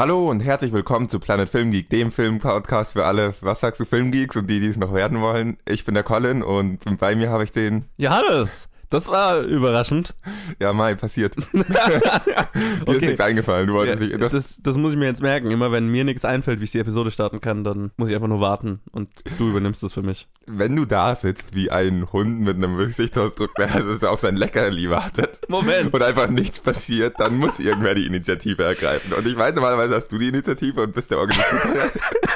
Hallo und herzlich willkommen zu Planet Film Geek, dem Film-Podcast für alle, was sagst du, Filmgeeks und die, die es noch werden wollen. Ich bin der Colin und bei mir habe ich den, Johannes, das war überraschend. ja, Mai, passiert. Dir ist Okay. nichts eingefallen, du Ja, wolltest nicht, das, das, das muss ich mir jetzt merken. Immer wenn mir nichts einfällt, wie ich die Episode starten kann, dann muss ich einfach nur warten und du übernimmst das für mich. wenn du da sitzt wie ein Hund mit einem Gesichtsausdruck, der also auf sein Leckerli wartet Moment. und einfach nichts passiert, dann muss irgendwer die Initiative ergreifen. Und ich weiß, normalerweise hast du die Initiative und bist der Organisator.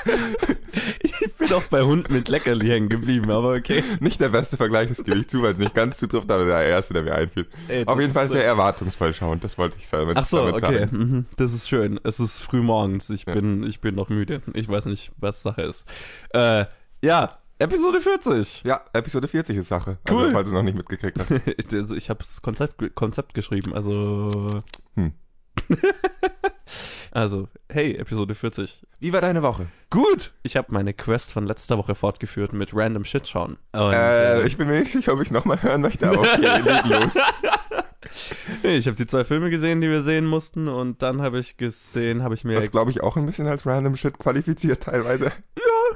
Ich bin auch bei Hund mit Leckerli hängen geblieben, aber okay. nicht der beste Vergleich, das gebe ich zu, weil es nicht ganz zutrifft, aber der erste, der mir einfiel. Ey, Auf jeden Fall ist, sehr äh, erwartungsvoll schauen, das wollte ich damit, Ach so, damit okay. sagen. Mhm. Das ist schön. Es ist früh morgens. Ich Ja. bin, ich bin noch müde. Ich weiß nicht, was Sache ist. Äh, ja, Episode 40. Ja, Episode 40 ist Sache. Cool. Also, falls du noch nicht mitgekriegt hast. Ich, also ich habe das Konzept, Konzept geschrieben, also. Hm. also, hey, Episode 40. Wie war deine Woche? Gut! Ich habe meine Quest von letzter Woche fortgeführt mit random Shit schauen. Äh, äh, ich bin mir nicht sicher, ob ich es nochmal hören möchte, aber okay, leg los. ich habe die zwei Filme gesehen, die wir sehen mussten, und dann habe ich gesehen, habe ich mir. Das glaube ich auch ein bisschen als random Shit qualifiziert teilweise.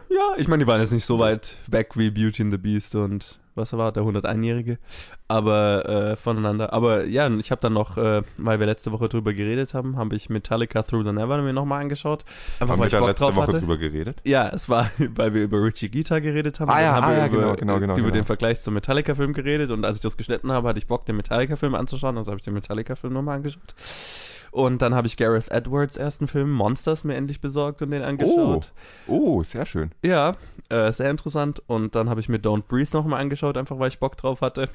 ja, ich meine, die waren jetzt nicht so weit weg wie Beauty and the Beast und was war der 101-Jährige, aber äh, voneinander. Aber ja, ich habe dann noch, äh, weil wir letzte Woche drüber geredet haben, habe ich Metallica Through the Never mir nochmal angeschaut. Einfach Haben weil wir ich da Bock letzte drauf Woche hatte. drüber geredet? Ja, es war, weil wir über Richie Gita geredet haben. Ah ja, ah wir ja, über, genau, genau, genau, über genau. den Vergleich zum Metallica-Film geredet und als ich das geschnitten habe, hatte ich Bock, den Metallica-Film anzuschauen, also habe ich den Metallica-Film nochmal angeschaut. Und dann habe ich Gareth Edwards ersten Film Monsters mir endlich besorgt und den angeschaut. Oh, sehr schön. Ja, äh, sehr interessant. Und dann habe ich mir Don't Breathe nochmal angeschaut, einfach weil ich Bock drauf hatte.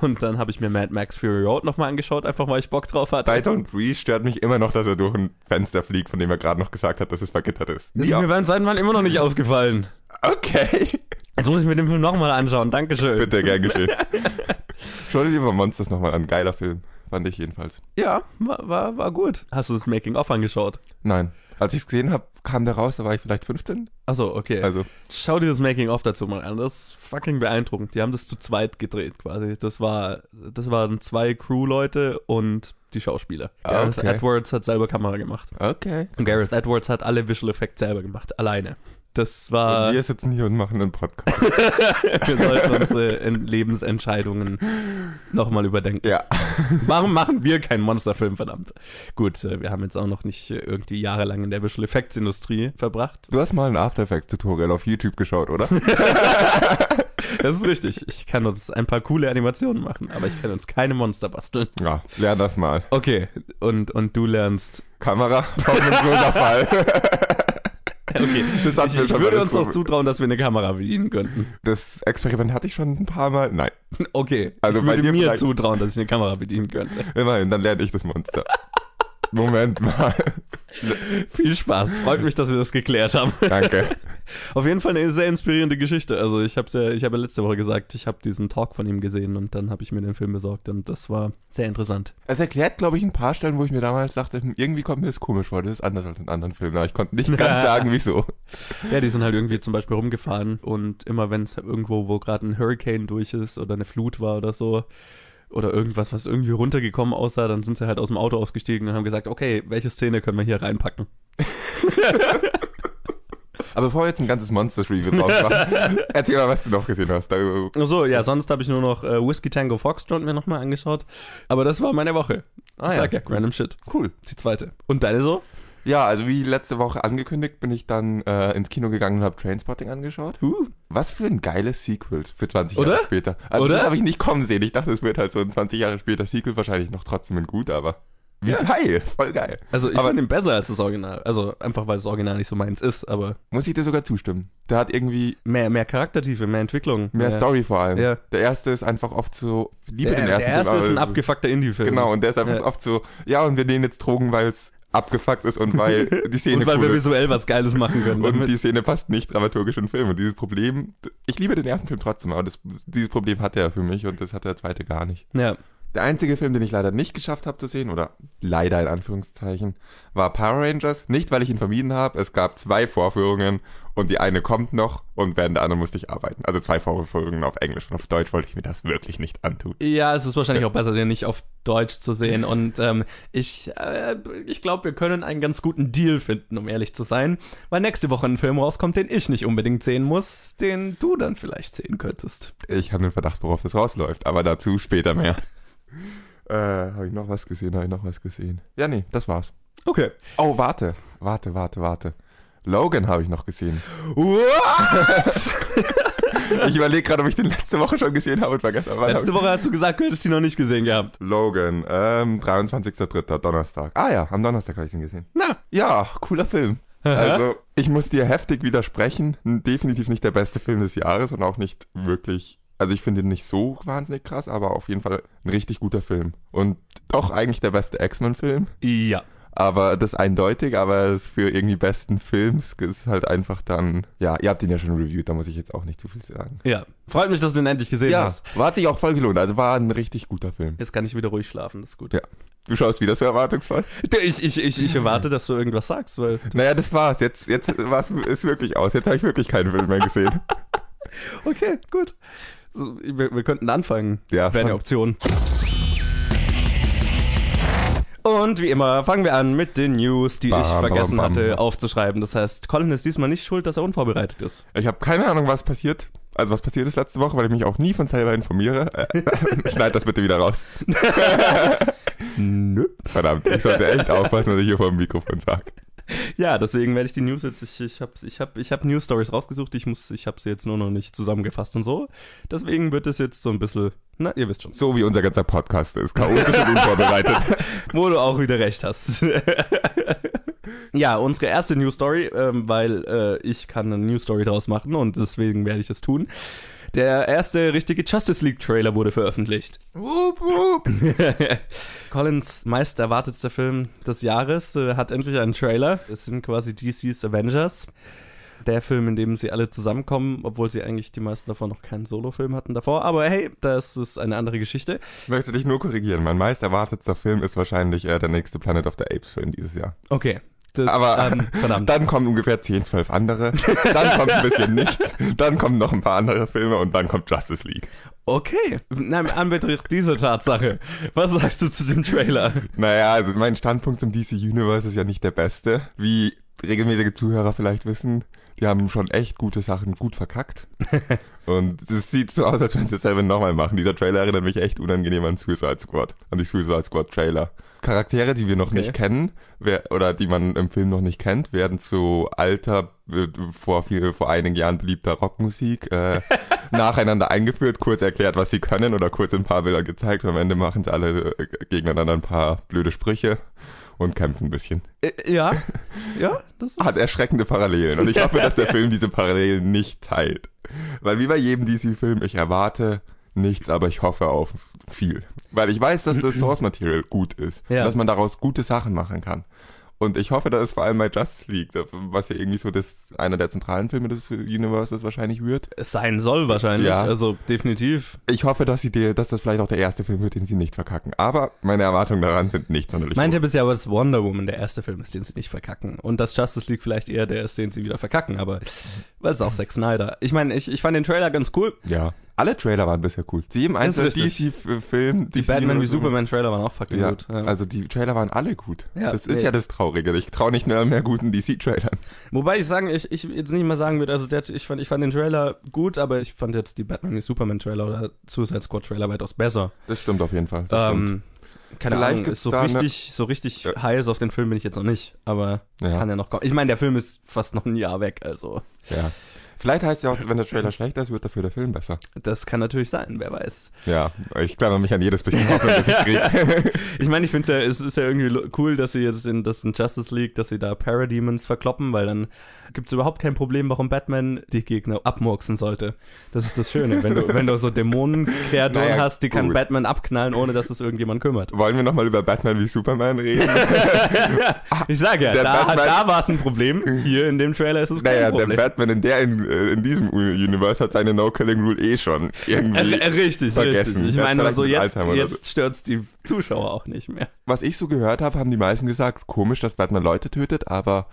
Und dann habe ich mir Mad Max Fury Road nochmal angeschaut, einfach weil ich Bock drauf hatte. Bei Don't Breathe stört mich immer noch, dass er durch ein Fenster fliegt, von dem er gerade noch gesagt hat, dass es vergittert ist. Das ist mir beim zweiten Mal immer noch nicht aufgefallen. Okay. Jetzt muss ich mir den Film nochmal anschauen. Dankeschön. Bitte, gern geschehen. Schau dir lieber Monsters nochmal an. Geiler Film. Fand ich jedenfalls. Ja, war, war, war gut. Hast du das Making-of angeschaut? Nein. Als ich es gesehen habe, kam der raus, da war ich vielleicht 15. Achso, okay. Also, Schau dir das Making-of dazu mal an. Das ist fucking beeindruckend. Die haben das zu zweit gedreht quasi. Das war, das waren zwei Crew-Leute und die Schauspieler. Ah, Gareth okay. Edwards hat selber Kamera gemacht. okay. Und Gareth Edwards hat alle Visual Effects selber gemacht, alleine. Das Und war, wir sitzen hier und machen einen Podcast. wir sollten unsere En- Lebensentscheidungen nochmal überdenken. ja. Warum machen wir keinen Monsterfilm, verdammt? Gut, äh, wir haben jetzt auch noch nicht äh, irgendwie jahrelang in der Visual Effects Industrie verbracht. Du hast mal ein After Effects Tutorial auf YouTube geschaut, oder? Das ist richtig. Ich kann uns ein paar coole Animationen machen, aber ich kann uns keine Monster basteln. ja, lern das mal. Okay, und, und du lernst. Kamera, Fall. Okay, Das hatten ich, wir ich würde uns doch das- zutrauen, dass wir eine Kamera bedienen könnten. Das Experiment hatte ich schon ein paar Mal. Nein, Okay, Also ich würde mir zutrauen, dass ich eine Kamera bedienen könnte. immerhin, dann lerne ich das Monster. Moment mal. Viel Spaß. Freut mich, dass wir das geklärt haben. Danke. Auf jeden Fall eine sehr inspirierende Geschichte. Also ich habe ja, ich habe ja letzte Woche gesagt, ich habe diesen Talk von ihm gesehen und dann habe ich mir den Film besorgt und das war sehr interessant. Es erklärt, glaube ich, ein paar Stellen, wo ich mir damals dachte, hm, irgendwie kommt mir das komisch vor, das ist anders als in anderen Filmen, aber ich konnte nicht ganz sagen, wieso. Ja, die sind halt irgendwie zum Beispiel rumgefahren und immer wenn es irgendwo, wo gerade ein Hurricane durch ist oder eine Flut war oder so oder irgendwas, was irgendwie runtergekommen aussah, dann sind sie halt aus dem Auto ausgestiegen und haben gesagt, okay, welche Szene können wir hier reinpacken? Aber bevor wir jetzt ein ganzes Monsters-Review drauf machen, erzähl mal, was du noch gesehen hast. Ach so, ja, sonst habe ich nur noch äh, Whiskey Tango Foxtrot mir nochmal angeschaut. Aber das war meine Woche. Ah, ich ja. sag ja, random shit. Cool. Die zweite. Und deine so? Ja, also wie letzte Woche angekündigt, bin ich dann äh, ins Kino gegangen und habe Trainspotting angeschaut. Uh. Was für ein geiles Sequel für 20 Oder? Jahre später. Also Oder? das habe ich nicht kommen sehen. Ich dachte, es wird halt so ein 20 Jahre später Sequel, wahrscheinlich noch trotzdem ein gut, aber wie Ja. geil, voll geil. Also ich finde ihn besser als das Original. Also einfach, weil das Original nicht so meins ist, aber Muss ich dir sogar zustimmen. Der hat irgendwie mehr, mehr Charaktertiefe, mehr Entwicklung. mehr Story vor allem. Ja. Der erste ist einfach oft so, ich liebe Der, den ersten der erste Film, ist ein abgefuckter Indie-Film. Genau, und der ist einfach Ja. oft so, ja, und wir nehmen jetzt Drogen, weil es abgefuckt ist und weil die Szene Und weil cool wir visuell was Geiles machen können. Und die Szene passt nicht dramaturgisch in den Film. Und dieses Problem, ich liebe den ersten Film trotzdem, aber das, dieses Problem hatte er für mich und das hat der zweite gar nicht. ja. Der einzige Film, den ich leider nicht geschafft habe zu sehen, oder leider in Anführungszeichen, war Power Rangers. Nicht, weil ich ihn vermieden habe. Es gab zwei Vorführungen und die eine kommt noch und während der anderen musste ich arbeiten. Also zwei Vorführungen auf Englisch und auf Deutsch wollte ich mir das wirklich nicht antun. Ja, es ist wahrscheinlich auch besser, den nicht auf Deutsch zu sehen. Und ähm, ich, äh, ich glaube, wir können einen ganz guten Deal finden, um ehrlich zu sein, weil nächste Woche ein Film rauskommt, den ich nicht unbedingt sehen muss, den du dann vielleicht sehen könntest. Ich habe den Verdacht, worauf das rausläuft, aber dazu später mehr. Äh, habe ich noch was gesehen? Habe ich noch was gesehen? Ja, nee, das war's. Okay. Oh, warte, warte, warte, warte. Logan habe ich noch gesehen. What? Ich überlege gerade, ob ich den letzte Woche schon gesehen habe und vergessen habe. Letzte Woche hast du gesagt, du hättest ihn noch nicht gesehen gehabt. Logan, ähm, 23.03. Donnerstag. Ah ja, am Donnerstag habe ich ihn gesehen. Na. Ja, cooler Film. Also, ich muss dir heftig widersprechen. Definitiv nicht der beste Film des Jahres und auch nicht wirklich. Also, ich finde ihn nicht so wahnsinnig krass, aber auf jeden Fall ein richtig guter Film. Und doch eigentlich der beste X-Men-Film. Ja. Aber das eindeutig, aber es für irgendwie besten Films ist halt einfach dann. Ja, ihr habt ihn ja schon reviewed, da muss ich jetzt auch nicht zu viel sagen. Ja. Freut mich, dass du ihn endlich gesehen Ja, hast. war hat sich auch voll gelohnt. Also war ein richtig guter Film. Jetzt kann ich wieder ruhig schlafen, das ist gut. Ja. Du schaust wieder so erwartungsvoll. Ich, ich, ich, ich erwarte, dass du irgendwas sagst, weil. Naja, das war's. Jetzt, jetzt war's, ist wirklich aus. Jetzt habe ich wirklich keinen Film mehr gesehen. Okay, gut. Wir, wir könnten anfangen. Ja, Wäre eine Option. Und wie immer fangen wir an mit den News, die Bam, ich vergessen bam, bam. hatte aufzuschreiben. Das heißt, Colin ist diesmal nicht schuld, dass er unvorbereitet ist. Ich habe keine Ahnung, was passiert. Also was passiert ist letzte Woche, weil ich mich auch nie von selber informiere. Äh, Schneid das bitte wieder raus. Nö. Verdammt, ich sollte echt aufpassen, was ich hier vor dem Mikrofon sage. Ja, deswegen werde ich die News jetzt, ich, ich habe ich hab, ich hab News Stories rausgesucht, ich muss, ich habe sie jetzt nur noch nicht zusammengefasst und so. Deswegen wird es jetzt so ein bisschen, na, ihr wisst schon, So wie unser ganzer Podcast ist. Chaotisch und unvorbereitet. wo du auch wieder recht hast. ja, unsere erste News Story, ähm, weil äh, ich kann eine News Story draus machen und deswegen werde ich das tun. Der erste richtige Justice League Trailer wurde veröffentlicht. wup, wup. Collins meist erwartetster Film des Jahres äh, hat endlich einen Trailer. Es sind quasi DC's Avengers. Der Film, in dem sie alle zusammenkommen, obwohl sie eigentlich die meisten davon noch keinen Solo-Film hatten davor. Aber hey, das ist eine andere Geschichte. Ich möchte dich nur korrigieren. Mein meist erwartetster Film ist wahrscheinlich äh, der nächste Planet of the Apes Film dieses Jahr. Okay. Das, Aber ähm, verdammt. Dann kommen ungefähr 10, 12 andere. Dann kommt ein bisschen nichts. Dann kommen noch ein paar andere Filme und dann kommt Justice League. Okay, na, im Anbetracht dieser Tatsache, was sagst du zu dem Trailer? Naja, also mein Standpunkt zum DC Universe ist ja nicht der beste. Wie regelmäßige Zuhörer vielleicht wissen, die haben schon echt gute Sachen gut verkackt. Und es sieht so aus, als wenn sie es selber nochmal machen. Dieser Trailer erinnert mich echt unangenehm an Suicide Squad, an die Suicide Squad Trailer. Charaktere, die wir noch Okay. nicht kennen, wer, oder die man im Film noch nicht kennt, werden zu alter, äh, vor, viel, vor einigen Jahren beliebter Rockmusik äh, nacheinander eingeführt, kurz erklärt, was sie können oder kurz in ein paar Bildern gezeigt und am Ende machen sie alle äh, gegeneinander ein paar blöde Sprüche und kämpfen ein bisschen. Ja, ja, das ist... Hat erschreckende Parallelen und ich hoffe, dass der Film diese Parallelen nicht teilt. Weil wie bei jedem DC-Film, ich erwarte nichts, aber ich hoffe auf viel. Weil ich weiß, dass das Source Material gut ist. Ja. Dass man daraus gute Sachen machen kann. Und ich hoffe, dass es vor allem bei Justice League, was ja irgendwie so das, einer der zentralen Filme des Universes wahrscheinlich wird. es sein soll wahrscheinlich, Ja. also definitiv. Ich hoffe, dass sie dir, dass das vielleicht auch der erste Film wird, den sie nicht verkacken. Aber meine Erwartungen daran sind nicht sonderlich Mein. Tipp ist ja, dass Wonder Woman der erste Film ist, den sie nicht verkacken. Und dass Justice League vielleicht eher der ist, den sie wieder verkacken, aber weil es auch Zack Snyder. Ich meine, ich, ich fand den Trailer ganz cool. Ja. Alle Trailer waren bisher cool. Zu jedem einzelnen. DC-Film. Die Batman wie Superman Trailer waren auch fucking Ja, gut. Ja. also die Trailer waren alle gut. Ja, das ist nee. ja das Traurige. Ich traue nicht mehr mehr guten DC-Trailern. Wobei ich sagen, ich, ich jetzt nicht mal sagen würde, also der, ich, fand, ich fand den Trailer gut, aber ich fand jetzt die Batman wie Superman Trailer oder Suicide Squad Trailer weitaus besser. Das stimmt auf jeden Fall. Ähm, keine Vielleicht Ahnung, so richtig, so richtig Ja. heiß auf den Film bin ich jetzt noch nicht, aber kann ja noch kommen. Ich meine, der Film ist fast noch ein Jahr weg, also Ja. Vielleicht heißt ja auch, wenn der Trailer schlechter ist, wird dafür der Film besser. das kann natürlich sein, wer weiß. Ja, ich klammer mich an jedes bisschen Hoffnung, das ich kriege. Ich meine, ich finde ja, es ist ja irgendwie cool, dass sie jetzt in das in Justice League, dass sie da Parademons verkloppen, weil dann gibt es überhaupt kein Problem, warum Batman die Gegner abmurksen sollte. Das ist das Schöne, wenn du wenn du so Dämonenkreaturen Naja, hast, die kann gut. Batman abknallen, ohne dass es irgendjemand kümmert. Wollen wir nochmal über Batman wie Superman reden? ich sage ja, Der da, Batman- da war es ein Problem. Hier in dem Trailer ist es kein naja, der Problem. Batman in der in in diesem Universe hat seine No-Killing-Rule eh schon irgendwie Äh, richtig, vergessen. richtig. Ich hat meine, also jetzt, jetzt stört's die Zuschauer auch nicht mehr. Was ich so gehört habe, haben die meisten gesagt, komisch, dass Batman Leute tötet, aber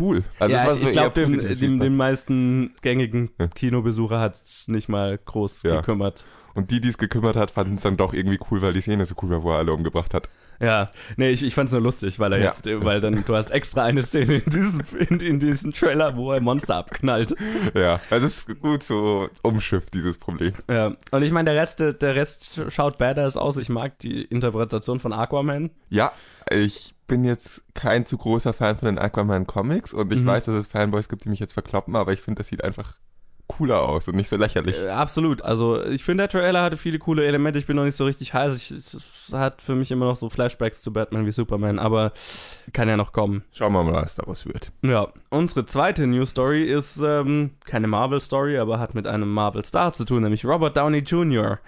cool. Also ja, so ich glaube, dem, dem, den meisten gängigen Ja. Kinobesucher hat's nicht mal groß Ja. gekümmert. Und die, die es gekümmert hat, fanden es dann doch irgendwie cool, weil die Szene so cool war, wo er alle umgebracht hat. Ja, nee, ich, ich fand's nur lustig, weil er Ja. jetzt, weil dann, du hast extra eine Szene in diesem, in, in diesem Trailer, wo er Monster abknallt. Ja, also es ist gut so umschifft, dieses Problem. Ja, und ich meine, der Rest, der Rest schaut badass aus. Ich mag die Interpretation von Aquaman. Ja, ich bin jetzt kein zu großer Fan von den Aquaman-Comics und ich Mhm. weiß, dass es Fanboys gibt, die mich jetzt verkloppen, aber ich finde, das sieht einfach cooler aus und nicht so lächerlich. Äh, absolut. Also, ich finde, der Trailer hatte viele coole Elemente. Ich bin noch nicht so richtig heiß. Ich, es hat für mich immer noch so Flashbacks zu Batman wie Superman, aber kann ja noch kommen. Schauen wir mal, was daraus wird. Ja, unsere zweite News Story ist ähm, keine Marvel Story, aber hat mit einem Marvel Star zu tun, nämlich Robert Downey Jr.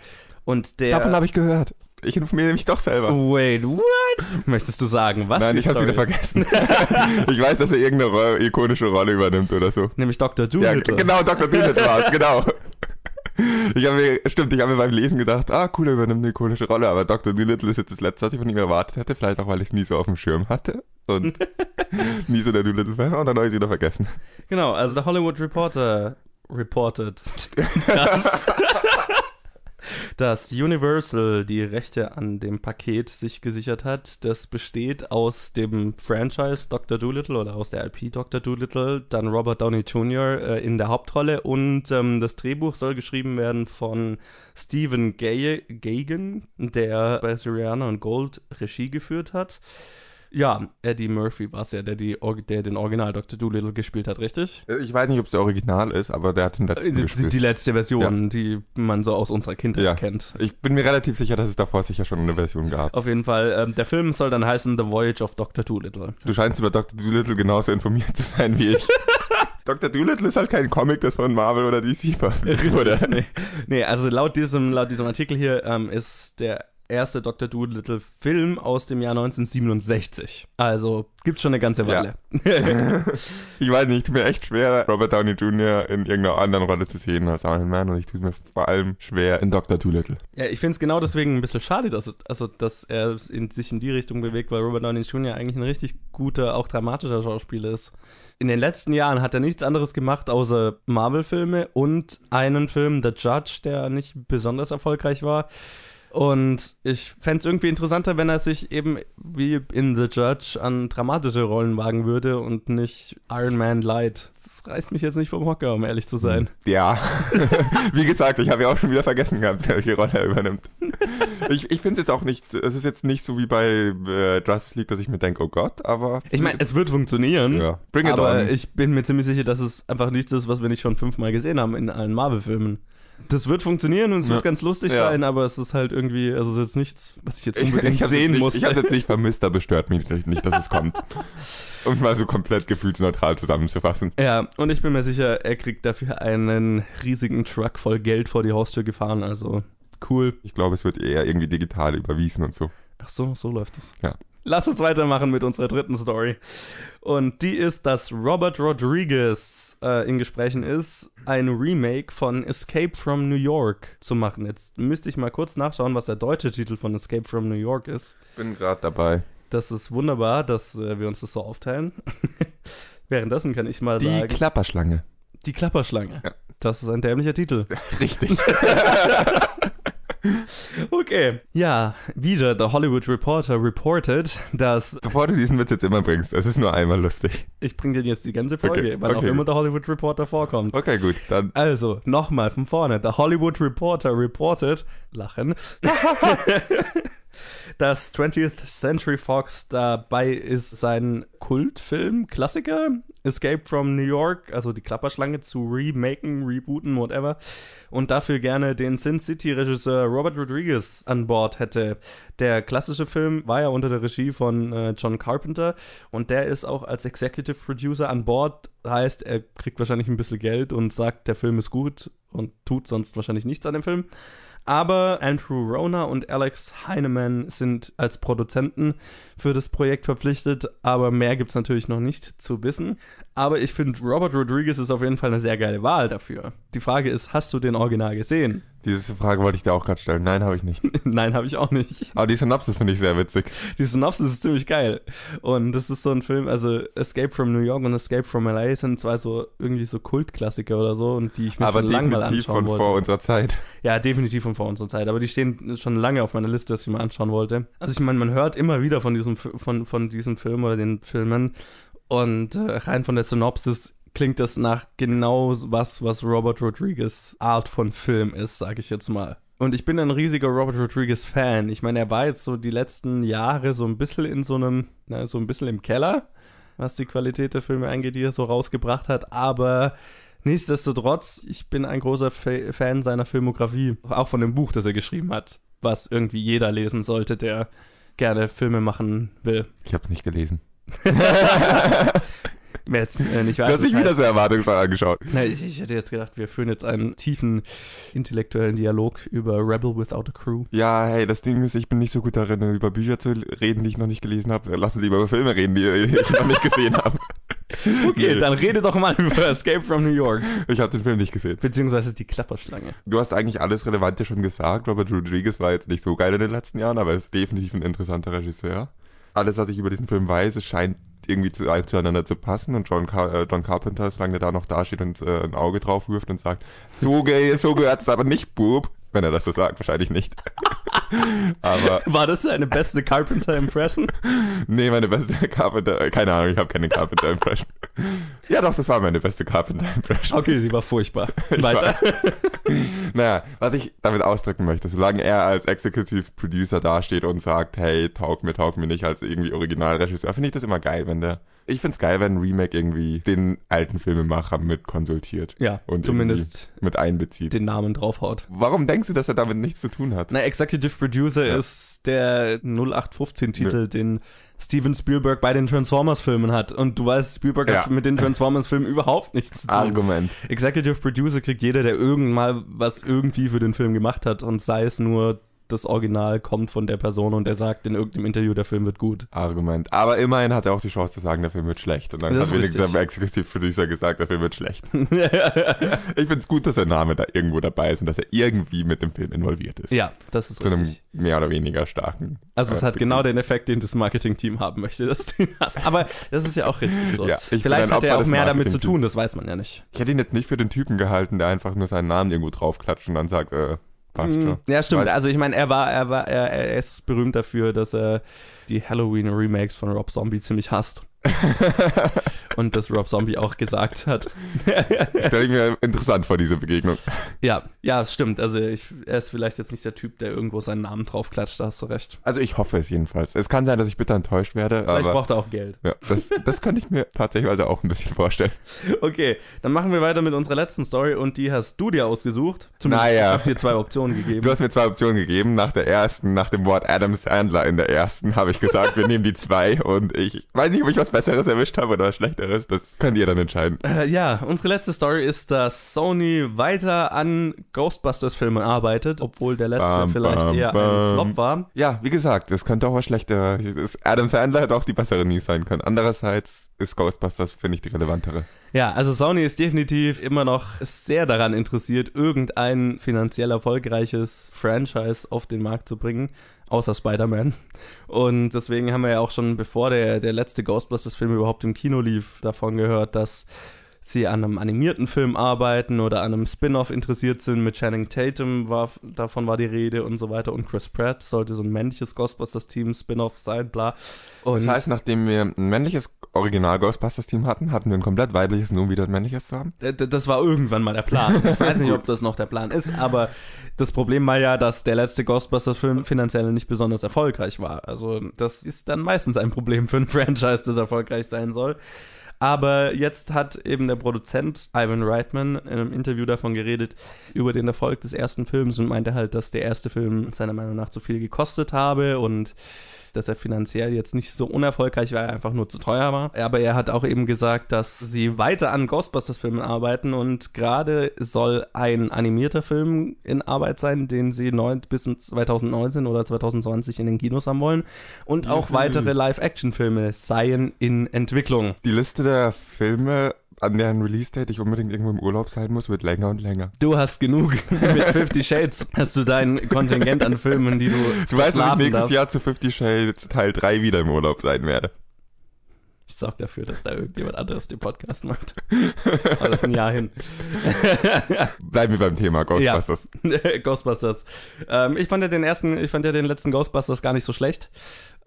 Und der. Davon habe ich gehört. Ich informiere mich doch selber. Wait, what? Möchtest du sagen, was Nein, ich hab's wieder vergessen. ich weiß, dass er irgendeine Ro ikonische Rolle übernimmt oder so. Nämlich Dr. Ja, Doolittle. genau, Dr. Doolittle war's, genau. Ich habe mir, stimmt, ich habe mir beim Lesen gedacht, ah, cool, er übernimmt eine ikonische Rolle, aber Dr. Doolittle ist jetzt das Letzte, was ich von ihm erwartet hätte, vielleicht auch, weil ich es nie so auf dem Schirm hatte und nie so der Doolittle-Fan war und dann habe ich es wieder vergessen. Genau, also der Hollywood Reporter reported, dass, dass Universal die Rechte an dem Paket sich gesichert hat. Das besteht aus dem Franchise Dr. Doolittle oder aus der IP Dr. Doolittle, dann Robert Downey Jr. Äh, in der Hauptrolle und ähm, das Drehbuch soll geschrieben werden von Stephen Gay Gagan, der bei Syriana und Gold Regie geführt hat. Ja, Eddie Murphy war es ja, der, die, der den Original Dr. Doolittle gespielt hat, richtig? Ich weiß nicht, ob es der Original ist, aber der hat den letzten Äh, Die, gespielt. die letzte Version, die man so aus unserer Kindheit Ja. kennt. ich bin mir relativ sicher, dass es davor sicher schon eine Version gab. Auf jeden Fall, ähm, der Film soll dann heißen The Voyage of Dr. Doolittle. Du scheinst über Dr. Doolittle genauso informiert zu sein wie ich. Dr. Doolittle ist halt kein Comic, das von Marvel oder DC veröffentlicht wurde. nee, nee, also laut diesem, laut diesem Artikel hier ähm, ist der erste Dr. Doolittle-Film aus dem Jahr 1967. Also gibt's schon eine ganze Weile. Ich weiß nicht, tut mir echt schwer, Robert Downey Jr. in irgendeiner anderen Rolle zu sehen als Iron Man und ich tue mir vor allem schwer in Dr. Doolittle. Ja, ich finde es genau deswegen ein bisschen schade, dass, es, also, dass er in, sich in die Richtung bewegt, weil Robert Downey Jr. eigentlich ein richtig guter, auch dramatischer Schauspieler ist. In den letzten Jahren hat er nichts anderes gemacht, außer Marvel-Filme und einen Film, The Judge, der nicht besonders erfolgreich war. Und ich fände es irgendwie interessanter, wenn er sich eben wie in The Judge an dramatische Rollen wagen würde und nicht Iron Man Light. Das reißt mich jetzt nicht vom Hocker, um ehrlich zu sein. Ja, wie gesagt, ich habe ja auch schon wieder vergessen gehabt, welche Rolle er übernimmt. Ich, ich finde es jetzt auch nicht, es ist jetzt nicht so wie bei äh, Justice League, dass ich mir denke, oh Gott, aber... Ich meine, es wird funktionieren. ja, bring it aber on. ich bin mir ziemlich sicher, dass es einfach nichts ist, was wir nicht schon fünfmal gesehen haben in allen Marvel-Filmen. Das wird funktionieren und es Ja. wird ganz lustig Ja. sein, aber es ist halt irgendwie, also es ist jetzt nichts, was ich jetzt Ich, unbedingt ich hab's sehen nicht, muss. Ich habe jetzt nicht vermisst, da bestört mich nicht, nicht, dass es kommt. Um mal so komplett gefühlsneutral zusammenzufassen. Ja, und ich bin mir sicher, er kriegt dafür einen riesigen Truck voll Geld vor die Haustür gefahren, also cool. Ich glaube, es wird eher irgendwie digital überwiesen und so. Ach so, so läuft es. Ja. Lass uns weitermachen mit unserer dritten Story. Und die ist, dass Robert Rodriguez äh, in Gesprächen ist, ein Remake von Escape from New York zu machen. Jetzt müsste ich mal kurz nachschauen, was der deutsche Titel von Escape from New York ist. Bin gerade dabei. Das ist wunderbar, dass äh, wir uns das so aufteilen. Währenddessen kann ich mal Die sagen, Klapperschlange. die Klapperschlange. Ja. Das ist ein dämlicher Titel. Richtig. Okay. Ja, wieder The Hollywood Reporter reported, dass Bevor du diesen Witz jetzt immer bringst, es ist nur einmal lustig. ich bringe dir jetzt die ganze Folge, Okay, weil auch okay. immer der Hollywood Reporter vorkommt. Okay, gut, dann Also, nochmal von vorne. The Hollywood Reporter reported, lachen, dass 20th Century Fox dabei ist, seinen Kultfilm, Klassiker, Escape from New York, also die Klapperschlange zu remaken, rebooten, whatever, und dafür gerne den Sin City-Regisseur Robert Rodriguez an Bord hätte. Der klassische Film war ja unter der Regie von äh, John Carpenter und der ist auch als Executive Producer an Bord. Heißt, er kriegt wahrscheinlich ein bisschen Geld und sagt, der Film ist gut und tut sonst wahrscheinlich nichts an dem Film. Aber Andrew Rona und Alex Heinemann sind als Produzenten für das Projekt verpflichtet, aber mehr gibt es natürlich noch nicht zu wissen. Aber ich finde, Robert Rodriguez ist auf jeden Fall eine sehr geile Wahl dafür. Die Frage ist, hast du den Original gesehen? Diese Frage wollte ich dir auch gerade stellen. Nein, habe ich nicht. Nein, habe ich auch nicht. Aber die Synopsis finde ich sehr witzig. Die Synopsis ist ziemlich geil. Und das ist so ein Film, also Escape from New York und Escape from LA sind zwei so irgendwie so Kultklassiker oder so und die ich mir Aber schon lange mal definitiv anschauen von wollte. vor unserer Zeit. Ja, definitiv von vor unserer Zeit. Aber die stehen schon lange auf meiner Liste, dass ich mal anschauen wollte. Also ich meine, man hört immer wieder von diesem, von, von diesem Film oder den Filmen. Und äh, rein von der Synopsis klingt das nach genau was, was Robert Rodriguez Art von Film ist, sage ich jetzt mal. Und ich bin ein riesiger Robert Rodriguez Fan. Ich meine, er war jetzt so die letzten Jahre so ein bisschen in so einem, na, so ein bisschen im Keller, was die Qualität der Filme angeht, die er so rausgebracht hat. Aber nichtsdestotrotz, ich bin ein großer Fa Fan seiner Filmografie. Auch von dem Buch, das er geschrieben hat, was irgendwie jeder lesen sollte, der gerne Filme machen will. Ich habe es nicht gelesen. Wer jetzt äh, nicht weiß, Du hast dich wieder so erwartungsvoll angeschaut. Na, ich, ich hätte jetzt gedacht, wir führen jetzt einen tiefen intellektuellen Dialog über Rebel Without a Crew. Ja, hey, das Ding ist, ich bin nicht so gut darin, über Bücher zu reden, die ich noch nicht gelesen habe. Lass uns lieber über Filme reden, die ich noch nicht gesehen habe. Okay, dann rede doch mal über Escape from New York. Ich habe den Film nicht gesehen. Beziehungsweise die Klapperschlange. Du hast eigentlich alles Relevante schon gesagt. Robert Rodriguez war jetzt nicht so geil in den letzten Jahren, aber er ist definitiv ein interessanter Regisseur. Alles, was ich über diesen Film weiß, es scheint irgendwie zu, zueinander zu passen und John, Car äh, John Carpenter, solange der da noch dasteht und äh, ein Auge drauf wirft und sagt, so, ge so gehört's aber nicht, Bub. Wenn er das so sagt, wahrscheinlich nicht. aber War das seine beste Carpenter-Impression? nee, meine beste Carpenter, keine Ahnung, ich habe keine Carpenter-Impression. ja doch, das war meine beste Carpenter-Impression. Okay, sie war furchtbar. Weiter. Naja, was ich damit ausdrücken möchte, solange er als Executive Producer dasteht und sagt, hey, taugt mir, taugt mir nicht als irgendwie Originalregisseur, finde ich das immer geil, wenn der. Ich finde es geil, wenn ein Remake irgendwie den alten Filmemacher mit konsultiert Ja, und zumindest mit einbezieht. den Namen draufhaut. Warum denkst du, dass er damit nichts zu tun hat? Na, Executive Producer Ja. ist der 0815-Titel, den Steven Spielberg bei den Transformers-Filmen hat. Und du weißt, Spielberg hat Ja. mit den Transformers-Filmen überhaupt nichts zu tun. Argument. Executive Producer kriegt jeder, der irgendwann mal was irgendwie für den Film gemacht hat und sei es nur das Original kommt von der Person und der sagt in irgendeinem Interview, der Film wird gut. Argument. Aber immerhin hat er auch die Chance zu sagen, der Film wird schlecht. Und dann Das hat wenigstens richtig. der Executive Producer gesagt, der Film wird schlecht. Ich finde es gut, dass der Name da irgendwo dabei ist und dass er irgendwie mit dem Film involviert ist. ja, das ist Zu einem richtig. mehr oder weniger starken. Also es äh, hat genau den Effekt, den das Marketing-Team haben möchte, dass du ihn hast. Aber das ist ja auch richtig so. Ja, Vielleicht hat er auch mehr damit zu tun, das weiß man ja nicht. Ich hätte ihn jetzt nicht für den Typen gehalten, der einfach nur seinen Namen irgendwo draufklatscht und dann sagt, äh, passt schon. Mm, Ja, stimmt. Weil- Also ich meine, er war, er war, er, er ist berühmt dafür, dass er die Halloween-Remakes von Rob Zombie ziemlich hasst. Und dass Rob Zombie auch gesagt hat. Stelle ich mir interessant vor, diese Begegnung. ja, ja, stimmt. Also ich, er ist vielleicht jetzt nicht der Typ, der irgendwo seinen Namen draufklatscht, da hast du recht. Also ich hoffe es jedenfalls. Es kann sein, dass ich bitter enttäuscht werde, Vielleicht aber braucht er auch Geld. ja, das, das könnte ich mir tatsächlich also auch ein bisschen vorstellen. Okay, dann machen wir weiter mit unserer letzten Story und die hast du dir ausgesucht. Zumindest Naja. ich habe dir zwei Optionen gegeben. Du hast mir zwei Optionen gegeben. Nach der ersten, nach dem Wort Adam Sandler in der ersten, habe ich gesagt, wir nehmen die zwei und ich weiß nicht, ob ich was Besseres erwischt habe oder was Schlechteres. Das könnt ihr dann entscheiden. Äh, ja, unsere letzte Story ist, dass Sony weiter an Ghostbusters-Filmen arbeitet, obwohl der letzte Bam, vielleicht bam, eher ein bam. Flop war. Ja, wie gesagt, es könnte auch was Schlechteres. Adam Sandler hätte auch die bessere News sein können. Andererseits ist Ghostbusters, finde ich, die relevantere. Ja, also Sony ist definitiv immer noch sehr daran interessiert, irgendein finanziell erfolgreiches Franchise auf den Markt zu bringen, außer Spider-Man. Und deswegen haben wir ja auch schon, bevor der, der letzte Ghostbusters-Film überhaupt im Kino lief, davon gehört, dass sie an einem animierten Film arbeiten oder an einem Spin-off interessiert sind. Mit Channing Tatum war, davon war die Rede und so weiter. Und Chris Pratt sollte so ein männliches Ghostbusters-Team Spin-off sein, bla. Und Das heißt, nachdem wir ein männliches Original-Ghostbusters-Team hatten, hatten wir ein komplett weibliches, nur um wieder ein männliches zu haben. Das war irgendwann mal der Plan. Ich weiß nicht, ob das noch der Plan ist, aber das Problem war ja, dass der letzte Ghostbusters-Film finanziell nicht besonders erfolgreich war. Also das ist dann meistens ein Problem für ein Franchise, das erfolgreich sein soll. Aber jetzt hat eben der Produzent Ivan Reitman in einem Interview davon geredet, über den Erfolg des ersten Films und meinte halt, dass der erste Film seiner Meinung nach zu viel gekostet habe und dass er finanziell jetzt nicht so unerfolgreich war, er einfach nur zu teuer war. Aber er hat auch eben gesagt, dass sie weiter an Ghostbusters-Filmen arbeiten und gerade soll ein animierter Film in Arbeit sein, den sie neun, bis 2019 oder 2020 in den Kinos haben wollen. Und auch Juhu. weitere Live-Action-Filme seien in Entwicklung. Die Liste der Filme, an deren Release-Date ich unbedingt irgendwo im Urlaub sein muss, wird länger und länger. Du hast genug. Mit 50 Shades hast du dein Kontingent an Filmen, die du Du weißt, dass ich nächstes darfst. Jahr zu Fifty Shades Teil 3 wieder im Urlaub sein werde. Ich sorg dafür, dass da irgendjemand anderes den Podcast macht. Aber das ist ein Jahr hin. Bleiben wir beim Thema Ghostbusters. Ghostbusters. Ähm, ich fand ja den ersten, ich fand ja den letzten Ghostbusters gar nicht so schlecht.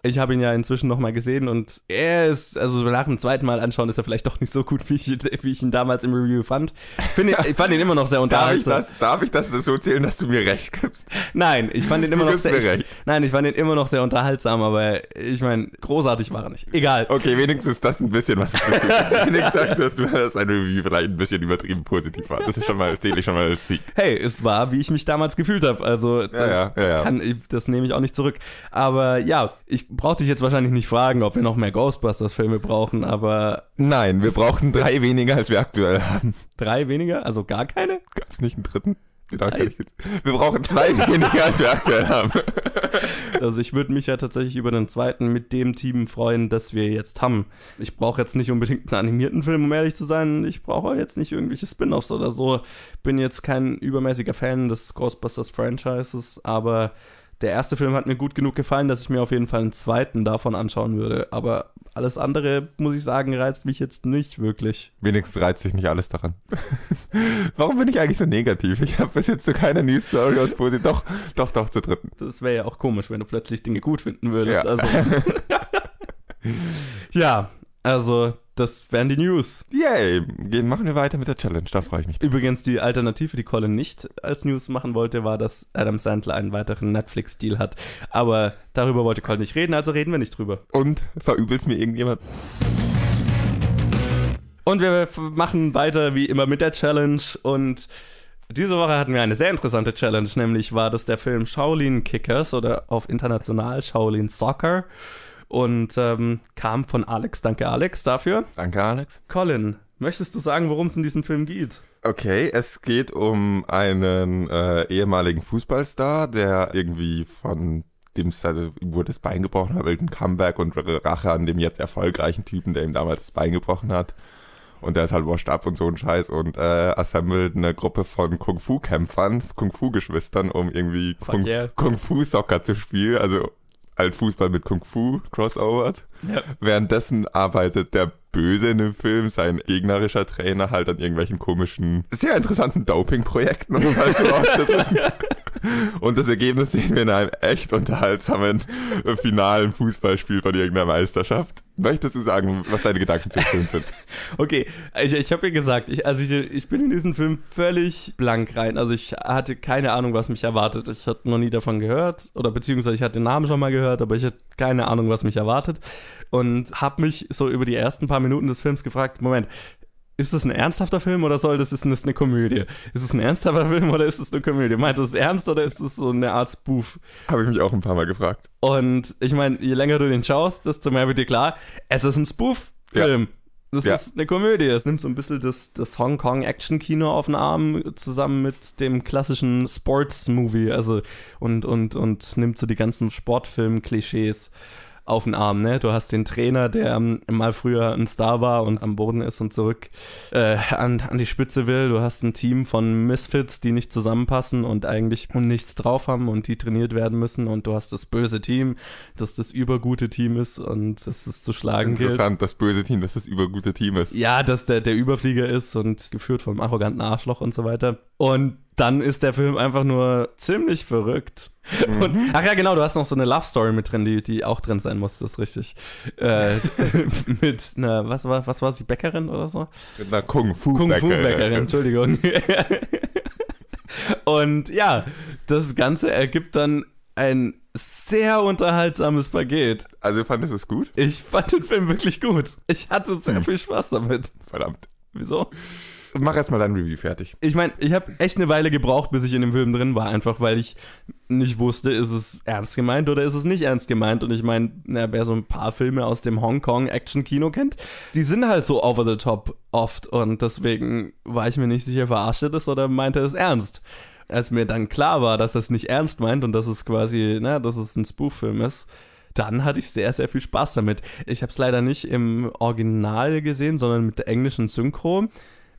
Ich habe ihn ja inzwischen nochmal gesehen und er ist, also nach dem zweiten Mal anschauen, ist er vielleicht doch nicht so gut, wie ich, wie ich ihn damals im Review fand. Finde, ich fand ihn immer noch sehr Darf ich, unterhaltsam. das, darf ich das so zählen, dass du mir recht gibst? Nein, ich fand ihn immer noch sehr, ich, nein, ich fand ihn immer noch sehr unterhaltsam, aber ich meine, großartig war er nicht. Egal. Okay, wenigstens das ein bisschen, was Wenigstens sagst du, dass du ein Review vielleicht ein bisschen übertrieben positiv war. Das ist schon mal, zähle ich schon mal als Sieg. Hey, es war, wie ich mich damals gefühlt habe. Also ja, ja, ja. Kann, ich- das nehme ich auch nicht zurück. Aber ja, ich brauche dich jetzt wahrscheinlich nicht fragen, ob wir noch mehr Ghostbusters-Filme brauchen, aber Nein, wir brauchten drei weniger, als wir aktuell haben. drei weniger, also gar keine? Gab es nicht einen dritten? Wir brauchen zwei weniger, als wir aktuell haben. Also ich würde mich ja tatsächlich über den zweiten mit dem Team freuen, das wir jetzt haben. Ich brauche jetzt nicht unbedingt einen animierten Film, um ehrlich zu sein. Ich brauche jetzt nicht irgendwelche Spin-offs oder so. Bin jetzt kein übermäßiger Fan des Ghostbusters-Franchises, aber der erste Film hat mir gut genug gefallen, dass ich mir auf jeden Fall einen zweiten davon anschauen würde. Aber alles andere, muss ich sagen, reizt mich jetzt nicht wirklich. Wenigstens reizt sich nicht alles daran. Warum bin ich eigentlich so negativ? Ich habe bis jetzt zu keiner News Story aus Positiv. Doch, doch, doch, zur dritten. Das wäre ja auch komisch, wenn du plötzlich Dinge gut finden würdest. Ja. Also. ja, also das wären die News. Yay! Gehen, machen wir weiter mit der Challenge, da freue ich mich. Übrigens, die Alternative, die Colin nicht als News machen wollte, war, dass Adam Sandler einen weiteren Netflix-Deal hat. Aber darüber wollte Colin nicht reden, also reden wir nicht drüber. Und verübelt's mir irgendjemand? Und wir machen weiter wie immer mit der Challenge und diese Woche hatten wir eine sehr interessante Challenge, nämlich war das der Film Shaolin Kickers oder auf international Shaolin Soccer und ähm, kam von Alex. Danke Alex dafür. Danke, Alex. Colin, möchtest du sagen, worum es in diesem Film geht? Okay, es geht um einen äh, ehemaligen Fußballstar, der irgendwie von dem wurde das Bein gebrochen hat, ein Comeback und Rache an dem jetzt erfolgreichen Typen, der ihm damals das Bein gebrochen hat. Und der ist halt washed up und so ein Scheiß und äh, assembled eine Gruppe von Kung-Fu-Kämpfern, Kung-Fu-Geschwistern, um irgendwie Fuck Kung- yeah. Kung-Fu-Soccer zu spielen, also halt Fußball mit Kung-Fu crossovert. Ja. Währenddessen arbeitet der Böse in dem Film, sein gegnerischer Trainer, halt an irgendwelchen komischen, sehr interessanten Doping-Projekten, um es halt so auszudrücken. Und das Ergebnis sehen wir in einem echt unterhaltsamen äh, finalen Fußballspiel von irgendeiner Meisterschaft. Möchtest du sagen, was deine Gedanken zum Film sind? Okay, ich, ich habe ja gesagt, ich, also ich, ich bin in diesen Film völlig blank rein. Also ich hatte keine Ahnung, was mich erwartet. Ich hatte noch nie davon gehört oder beziehungsweise ich hatte den Namen schon mal gehört, aber ich hatte keine Ahnung, was mich erwartet und habe mich so über die ersten paar Minuten des Films gefragt, Moment, ist das ein ernsthafter Film oder soll das ist das eine Komödie? Ist es ein ernsthafter Film oder ist es eine Komödie? Meint es ernst oder ist es so eine Art Spoof? Habe ich mich auch ein paar Mal gefragt. Und ich meine, je länger du den schaust, desto mehr wird dir klar, es ist ein Spoof-Film. Das Ja. ist eine Komödie. Es nimmt so ein bisschen das, das Hongkong-Action-Kino auf den Arm zusammen mit dem klassischen Sports-Movie. Also und, und, und nimmt so die ganzen Sportfilm-Klischees auf den Arm, ne? Du hast den Trainer, der ähm, mal früher ein Star war und am Boden ist und zurück äh, an, an die Spitze will. Du hast ein Team von Misfits, die nicht zusammenpassen und eigentlich nichts drauf haben und die trainiert werden müssen. Und du hast das böse Team, das das übergute Team ist und das es zu schlagen gilt. Interessant, das böse Team, dass das übergute Team ist. Ja, dass der, der Überflieger ist und geführt vom arroganten Arschloch und so weiter. Und dann ist der Film einfach nur ziemlich verrückt. Und, ach ja, genau, du hast noch so eine Love Story mit drin, die, die auch drin sein muss, das ist richtig. Äh, mit einer, was war, was war sie, Bäckerin oder so? Mit einer Kung-Fu-Bäckerin. Kung Fu Bäckerin, Entschuldigung. Und ja, das Ganze ergibt dann ein sehr unterhaltsames Paket. Also fandest du es gut? Ich fand den Film wirklich gut. Ich hatte sehr Hm. viel Spaß damit. Verdammt. Wieso? Mach erst mal dein Review fertig. Ich meine, ich habe echt eine Weile gebraucht, bis ich in dem Film drin war, einfach weil ich nicht wusste, ist es ernst gemeint oder ist es nicht ernst gemeint. Und ich meine, wer so ein paar Filme aus dem Hongkong-Action-Kino kennt, die sind halt so over the top oft. Und deswegen war ich mir nicht sicher, verarscht er das oder meinte es ernst. Als mir dann klar war, dass er es nicht ernst meint und dass es quasi, na, dass es ein Spoof-Film ist, dann hatte ich sehr, sehr viel Spaß damit. Ich habe es leider nicht im Original gesehen, sondern mit der englischen Synchro.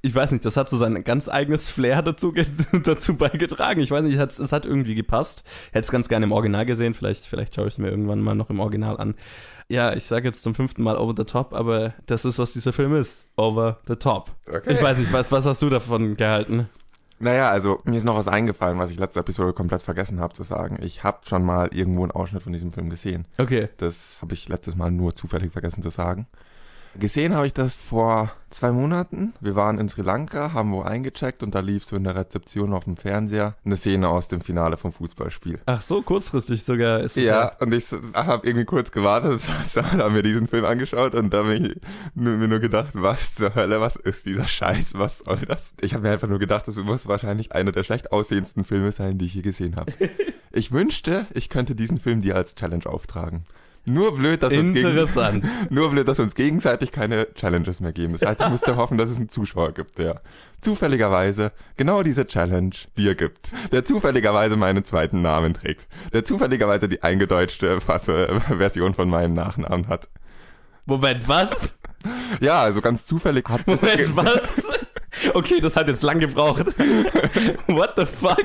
Ich weiß nicht, das hat so sein ganz eigenes Flair dazu, dazu beigetragen. Ich weiß nicht, es hat irgendwie gepasst. Hätte es ganz gerne im Original gesehen. Vielleicht, vielleicht schaue ich es mir irgendwann mal noch im Original an. Ja, ich sage jetzt zum fünften Mal over the top, aber das ist, was dieser Film ist. Over the top. Okay. Ich weiß nicht, was, was hast du davon gehalten? Naja, also mir ist noch was eingefallen, was ich letzte Episode komplett vergessen habe zu sagen. Ich habe schon mal irgendwo einen Ausschnitt von diesem Film gesehen. Okay. Das habe ich letztes Mal nur zufällig vergessen zu sagen. Gesehen habe ich das vor zwei Monaten. Wir waren in Sri Lanka, haben wo eingecheckt und da lief so in der Rezeption auf dem Fernseher eine Szene aus dem Finale vom Fußballspiel. Ach so, kurzfristig sogar ist es. Ja, ja. und ich habe irgendwie kurz gewartet, haben wir diesen Film angeschaut und da habe ich mir nur gedacht, was zur Hölle, was ist dieser Scheiß, was soll das? Ich habe mir einfach nur gedacht, das muss wahrscheinlich einer der schlecht aussehendsten Filme sein, die ich je gesehen habe. ich wünschte, ich könnte diesen Film dir als Challenge auftragen. Nur blöd, dass uns Interessant. nur blöd, dass wir uns gegenseitig keine Challenges mehr geben. Das heißt, ich musste hoffen, dass es einen Zuschauer gibt, der zufälligerweise genau diese Challenge dir gibt. Der zufälligerweise meinen zweiten Namen trägt. Der zufälligerweise die eingedeutschte Fasse, Version von meinem Nachnamen hat. Moment, was? Ja, also ganz zufällig hat. Moment, was? Okay, das hat jetzt lang gebraucht. What the fuck?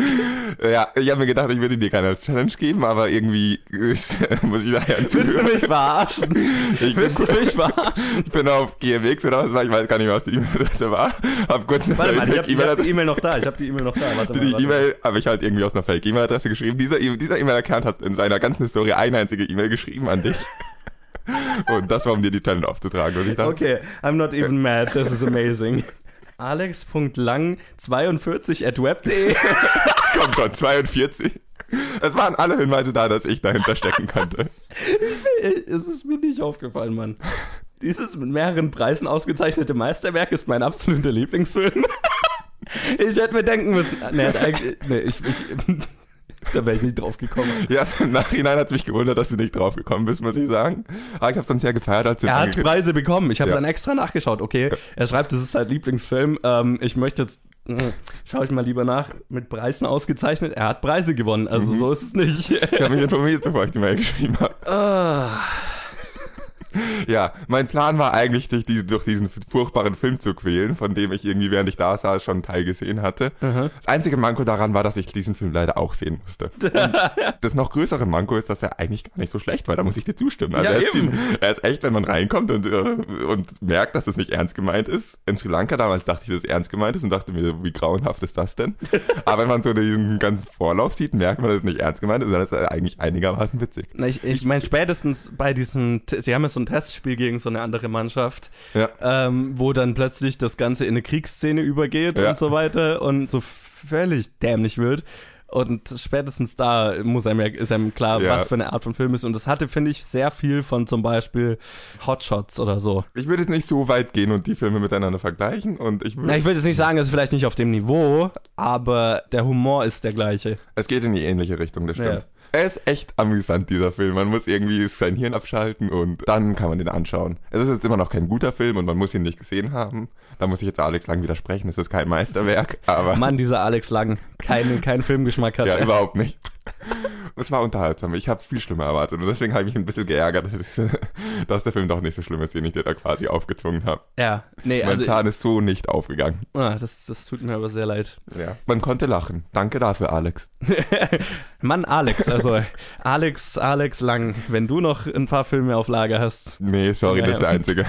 Ja, ich habe mir gedacht, ich würde dir keine Challenge geben, aber irgendwie ist, muss ich daher Willst du mich verarschen? Ich Willst bin, du mich verarschen? Ich bin auf GMX oder was war, ich weiß gar nicht, was die E-Mail-Adresse war. Hab kurz Warte mal, ich habe hab die E-Mail noch da. Ich habe die E-Mail noch da. Warte die E-Mail habe ich halt irgendwie aus einer Fake-E-Mail-Adresse geschrieben. Dieser e-, E-Mail-Account hat in seiner ganzen Historie eine einzige E-Mail geschrieben an dich. Und das war, um dir die Challenge aufzutragen. Und ich dachte, okay, I'm not even mad. This is amazing alex.lang42 at web.de. Komm schon, 42. Es waren alle Hinweise da, dass ich dahinter stecken könnte. es ist mir nicht aufgefallen, Mann. Dieses mit mehreren Preisen ausgezeichnete Meisterwerk ist mein absoluter Lieblingsfilm. ich hätte mir denken müssen. Nee, nee ich, ich, da wäre ich nicht drauf gekommen. Ja, im Nachhinein hat es mich gewundert, dass du nicht drauf gekommen bist, muss ich sagen. Aber ich habe es dann sehr gefeiert, als Er hat Preise bekommen. Ich habe ja. dann extra nachgeschaut. Okay, er schreibt, das ist sein Lieblingsfilm. Ähm, ich möchte jetzt hm, Schau ich mal lieber nach, mit Preisen ausgezeichnet. Er hat Preise gewonnen, also mhm. so ist es nicht. ich habe mich informiert, bevor ich die Mail geschrieben habe. Ah. ja, mein Plan war eigentlich, dich diese, durch diesen furchtbaren Film zu quälen, von dem ich irgendwie, während ich da saß, schon einen Teil gesehen hatte. Uh Das einzige Manko daran war, dass ich diesen Film leider auch sehen musste. das noch größere Manko ist, dass er eigentlich gar nicht so schlecht war, da muss ich dir zustimmen. Also ja, er, ist ziemlich, er, ist echt, wenn man reinkommt und, äh, und merkt, dass es nicht ernst gemeint ist. In Sri Lanka damals dachte ich, dass es ernst gemeint ist und dachte mir, wie grauenhaft ist das denn? Aber wenn man so diesen ganzen Vorlauf sieht, merkt man, dass es nicht ernst gemeint ist, dann ist er eigentlich einigermaßen witzig. Na, ich ich meine, spätestens bei diesem, sie haben ja so ein Testspiel gegen so eine andere Mannschaft, ja. ähm, wo dann plötzlich das Ganze in eine Kriegsszene übergeht ja. und so weiter und so völlig dämlich wird. Und spätestens da muss einem ja, ist einem klar, ja. was für eine Art von Film ist. Und das hatte, finde ich, sehr viel von zum Beispiel Hotshots oder so. Ich würde jetzt nicht so weit gehen und die Filme miteinander vergleichen. Und ich würde. Na, ich würde jetzt nicht sagen, es ist vielleicht nicht auf dem Niveau, aber der Humor ist der gleiche. Es geht in die ähnliche Richtung, das stimmt. Ja. Er ist echt amüsant, dieser Film. Man muss irgendwie sein Hirn abschalten und dann kann man den anschauen. Es ist jetzt immer noch kein guter Film und man muss ihn nicht gesehen haben. Da muss ich jetzt Alex Lang widersprechen. Es ist kein Meisterwerk, aber. Mann, dieser Alex Lang. Keinen kein Filmgeschmack hat. Ja, überhaupt nicht. Es war unterhaltsam. Ich habe es viel schlimmer erwartet und deswegen habe ich mich ein bisschen geärgert, dass, dass, der Film doch nicht so schlimm ist, den ich dir da quasi aufgezwungen habe. Ja, nee, mein also. Plan ist so nicht aufgegangen. Ah, das, das tut mir aber sehr leid. Ja, man konnte lachen. Danke dafür, Alex. Mann, Alex, also Alex, Alex Lang, wenn du noch ein paar Filme auf Lager hast. Nee, sorry, das ist der einzige.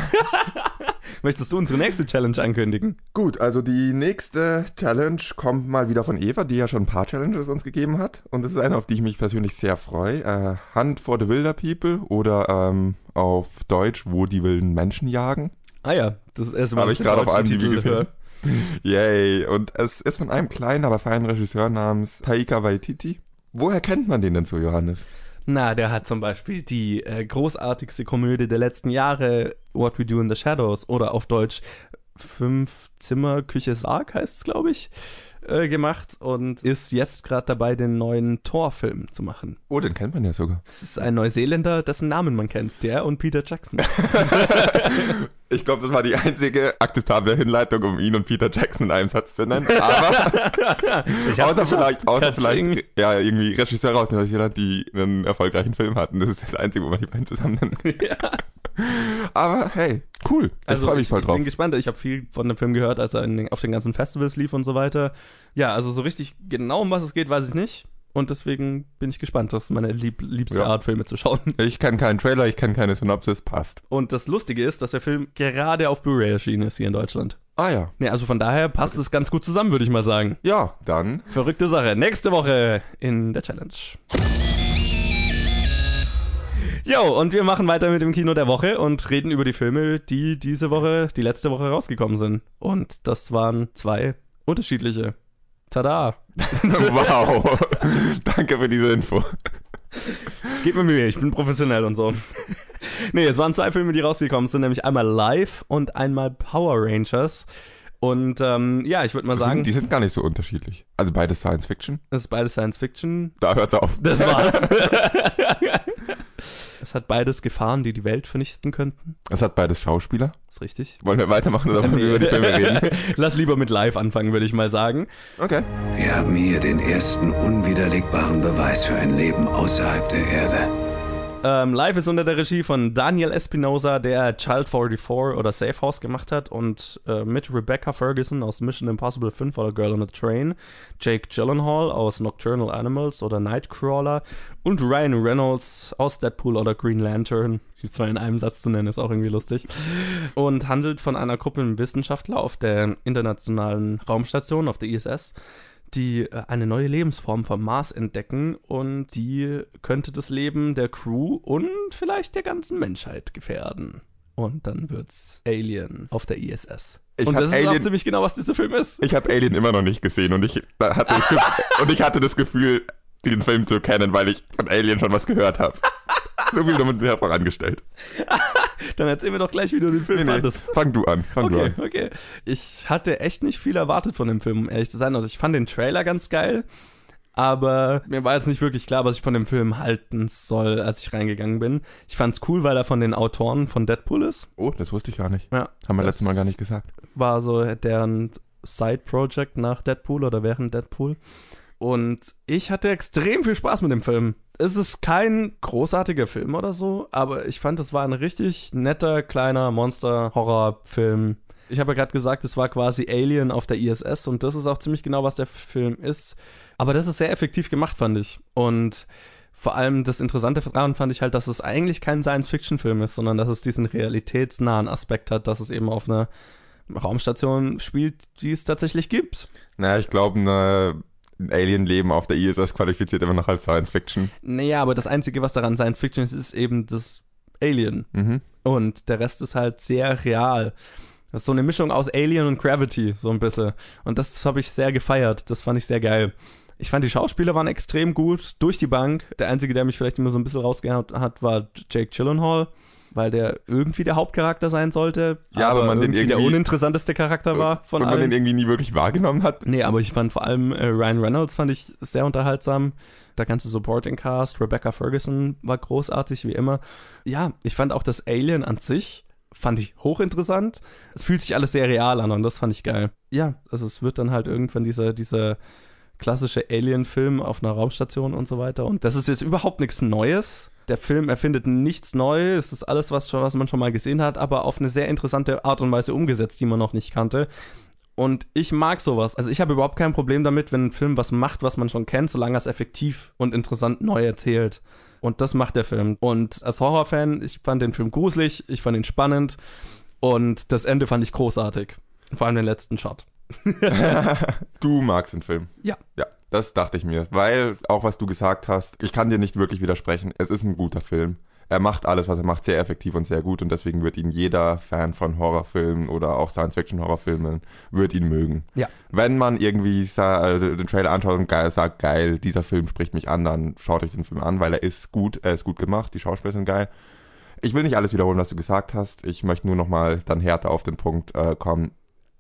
Möchtest du unsere nächste Challenge ankündigen? Gut, also die nächste Challenge kommt mal wieder von Eva, die ja schon ein paar Challenges uns gegeben hat. Und das ist eine, auf die ich mich persönlich sehr freue. Äh, Hunt for the Wilder People oder ähm, auf Deutsch, wo die wilden Menschen jagen. Ah ja, das ist erste Mal. Habe ich gerade auf Titel gesehen. Yay. Und es ist von einem kleinen, aber feinen Regisseur namens Taika Waititi. Woher kennt man den denn so, Johannes? Na, der hat zum Beispiel die äh, großartigste Komödie der letzten Jahre, What We Do in the Shadows, oder auf Deutsch Fünf Zimmer Küche Sarg heißt es, glaube ich, äh, gemacht und ist jetzt gerade dabei, den neuen Thor-Film zu machen. Oh, den kennt man ja sogar. Es ist ein Neuseeländer, dessen Namen man kennt, der und Peter Jackson. Ich glaube, das war die einzige akzeptable Hinleitung, um ihn und Peter Jackson in einem Satz zu nennen. Aber außer vielleicht, außer vielleicht ja, irgendwie Regisseure aus Neuseeland, die einen erfolgreichen Film hatten. Das ist das Einzige, wo man die beiden zusammen nennt. Ja. Aber hey, cool. Ich Also freue mich ich, voll ich drauf. bin gespannt. Ich habe viel von dem Film gehört, als er den, auf den ganzen Festivals lief und so weiter. Ja, also so richtig genau, um was es geht, weiß ich nicht. Und deswegen bin ich gespannt. Das ist meine lieb, liebste Ja. Art, Filme zu schauen. Ich kenne keinen Trailer, ich kenne keine Synopsis, passt. Und das Lustige ist, dass der Film gerade auf Blu-ray erschienen ist hier in Deutschland. Ah ja. Ne, also von daher passt es ganz gut zusammen, würde ich mal sagen. Ja, dann Verrückte Sache. Nächste Woche in der Challenge. Jo, und wir machen weiter mit dem Kino der Woche und reden über die Filme, die diese Woche, die letzte Woche rausgekommen sind. Und das waren zwei unterschiedliche. Tada! wow. Danke für diese Info. Gebt mir Mühe, ich bin professionell und so. nee, es waren zwei Filme, die rausgekommen sind, nämlich einmal Live und einmal Power Rangers. Und ähm, ja, ich würde mal Die sagen, sind, die sind gar nicht so unterschiedlich. Also beides Science Fiction. es ist beides Science Fiction. Da hört's auf. Das war's. es hat beides Gefahren, die die Welt vernichten könnten. Es hat beides Schauspieler. ist richtig. Wollen wir weitermachen oder wollen wir über die Filme reden? Lass lieber mit Live anfangen, würde ich mal sagen. Okay. Wir haben hier den ersten unwiderlegbaren Beweis für ein Leben außerhalb der Erde. Ähm, Live ist unter der Regie von Daniel Espinosa, der Child 44 oder Safe House gemacht hat und äh, mit Rebecca Ferguson aus Mission Impossible 5 oder Girl on a Train, Jake Gyllenhaal aus Nocturnal Animals oder Nightcrawler und Ryan Reynolds aus Deadpool oder Green Lantern. Die zwei in einem Satz zu nennen, ist auch irgendwie lustig. Und handelt von einer Gruppe Wissenschaftler auf der internationalen Raumstation, auf der ISS, die äh, eine neue Lebensform vom Mars entdecken und die könnte das Leben der Crew und vielleicht der ganzen Menschheit gefährden. Und dann wird's Alien auf der ISS. Ich und das ist auch ziemlich genau, was dieser Film ist. Ich habe Alien immer noch nicht gesehen und ich hatte das Gefühl, und ich hatte das Gefühl, den Film zu kennen, weil ich von Alien schon was gehört habe. So viel damit mir vorangestellt. Dann erzähl mir doch gleich, wie du den Film Nee, nee, fandest. fang du an. Fang du Okay, an. okay. Ich hatte echt nicht viel erwartet von dem Film, um ehrlich zu sein. Also ich fand den Trailer ganz geil, aber mir war jetzt nicht wirklich klar, was ich von dem Film halten soll, als ich reingegangen bin. Ich fand's cool, weil er von den Autoren von Deadpool ist. Oh, das wusste ich gar nicht. Ja, Haben wir letztes Mal gar nicht gesagt. War so deren Side-Project nach Deadpool oder während Deadpool. Und ich hatte extrem viel Spaß mit dem Film. Es ist kein großartiger Film oder so, aber ich fand, es war ein richtig netter, kleiner Monster-Horror-Film. Ich habe ja gerade gesagt, es war quasi Alien auf der ISS und das ist auch ziemlich genau, was der Film ist. Aber das ist sehr effektiv gemacht, fand ich. Und vor allem das Interessante daran fand ich halt, dass es eigentlich kein Science-Fiction-Film ist, sondern dass es diesen realitätsnahen Aspekt hat, dass es eben auf einer Raumstation spielt, die es tatsächlich gibt. Naja, ich glaube, ne, ein Alien-Leben auf der ISS qualifiziert immer noch als Science Fiction. Naja, aber das Einzige, was daran Science Fiction ist, ist eben das Alien. Mhm. Und der Rest ist halt sehr real. Das ist so eine Mischung aus Alien und Gravity, so ein bisschen. Und das habe ich sehr gefeiert. Das fand ich sehr geil. Ich fand, die Schauspieler waren extrem gut, durch die Bank. Der Einzige, der mich vielleicht immer so ein bisschen rausgehauen hat, war Jake Gyllenhaal, weil der irgendwie der Hauptcharakter sein sollte. Ja, aber man den irgendwie der irgendwie- uninteressanteste Charakter war von und man allen. den irgendwie nie wirklich wahrgenommen hat. Nee, aber ich fand vor allem äh, Ryan Reynolds fand ich sehr unterhaltsam. Der ganze Supporting Cast, Rebecca Ferguson war großartig, wie immer. Ja, ich fand auch das Alien an sich, fand ich hochinteressant. Es fühlt sich alles sehr real an und das fand ich geil. Ja, also es wird dann halt irgendwann dieser, dieser klassische Alien-Film auf einer Raumstation und so weiter. Und das ist jetzt überhaupt nichts Neues. Der Film erfindet nichts Neues. Es ist alles, was, was man schon mal gesehen hat, aber auf eine sehr interessante Art und Weise umgesetzt, die man noch nicht kannte. Und ich mag sowas. Also ich habe überhaupt kein Problem damit, wenn ein Film was macht, was man schon kennt, solange er es effektiv und interessant neu erzählt. Und das macht der Film. Und als Horrorfan, ich fand den Film gruselig, ich fand ihn spannend und das Ende fand ich großartig. Vor allem den letzten Shot. Du magst den Film. Ja. Ja, das dachte ich mir. Weil, auch was du gesagt hast, ich kann dir nicht wirklich widersprechen. Es ist ein guter Film. Er macht alles, was er macht, sehr effektiv und sehr gut und deswegen wird ihn jeder Fan von Horrorfilmen oder auch Science-Fiction-Horrorfilmen wird ihn mögen. Ja. Wenn man irgendwie äh, den Trailer anschaut und geil, sagt, geil, dieser Film spricht mich an, dann schaut euch den Film an, weil er ist gut, er ist gut gemacht, die Schauspieler sind geil. Ich will nicht alles wiederholen, was du gesagt hast. Ich möchte nur nochmal dann härter auf den Punkt äh, kommen.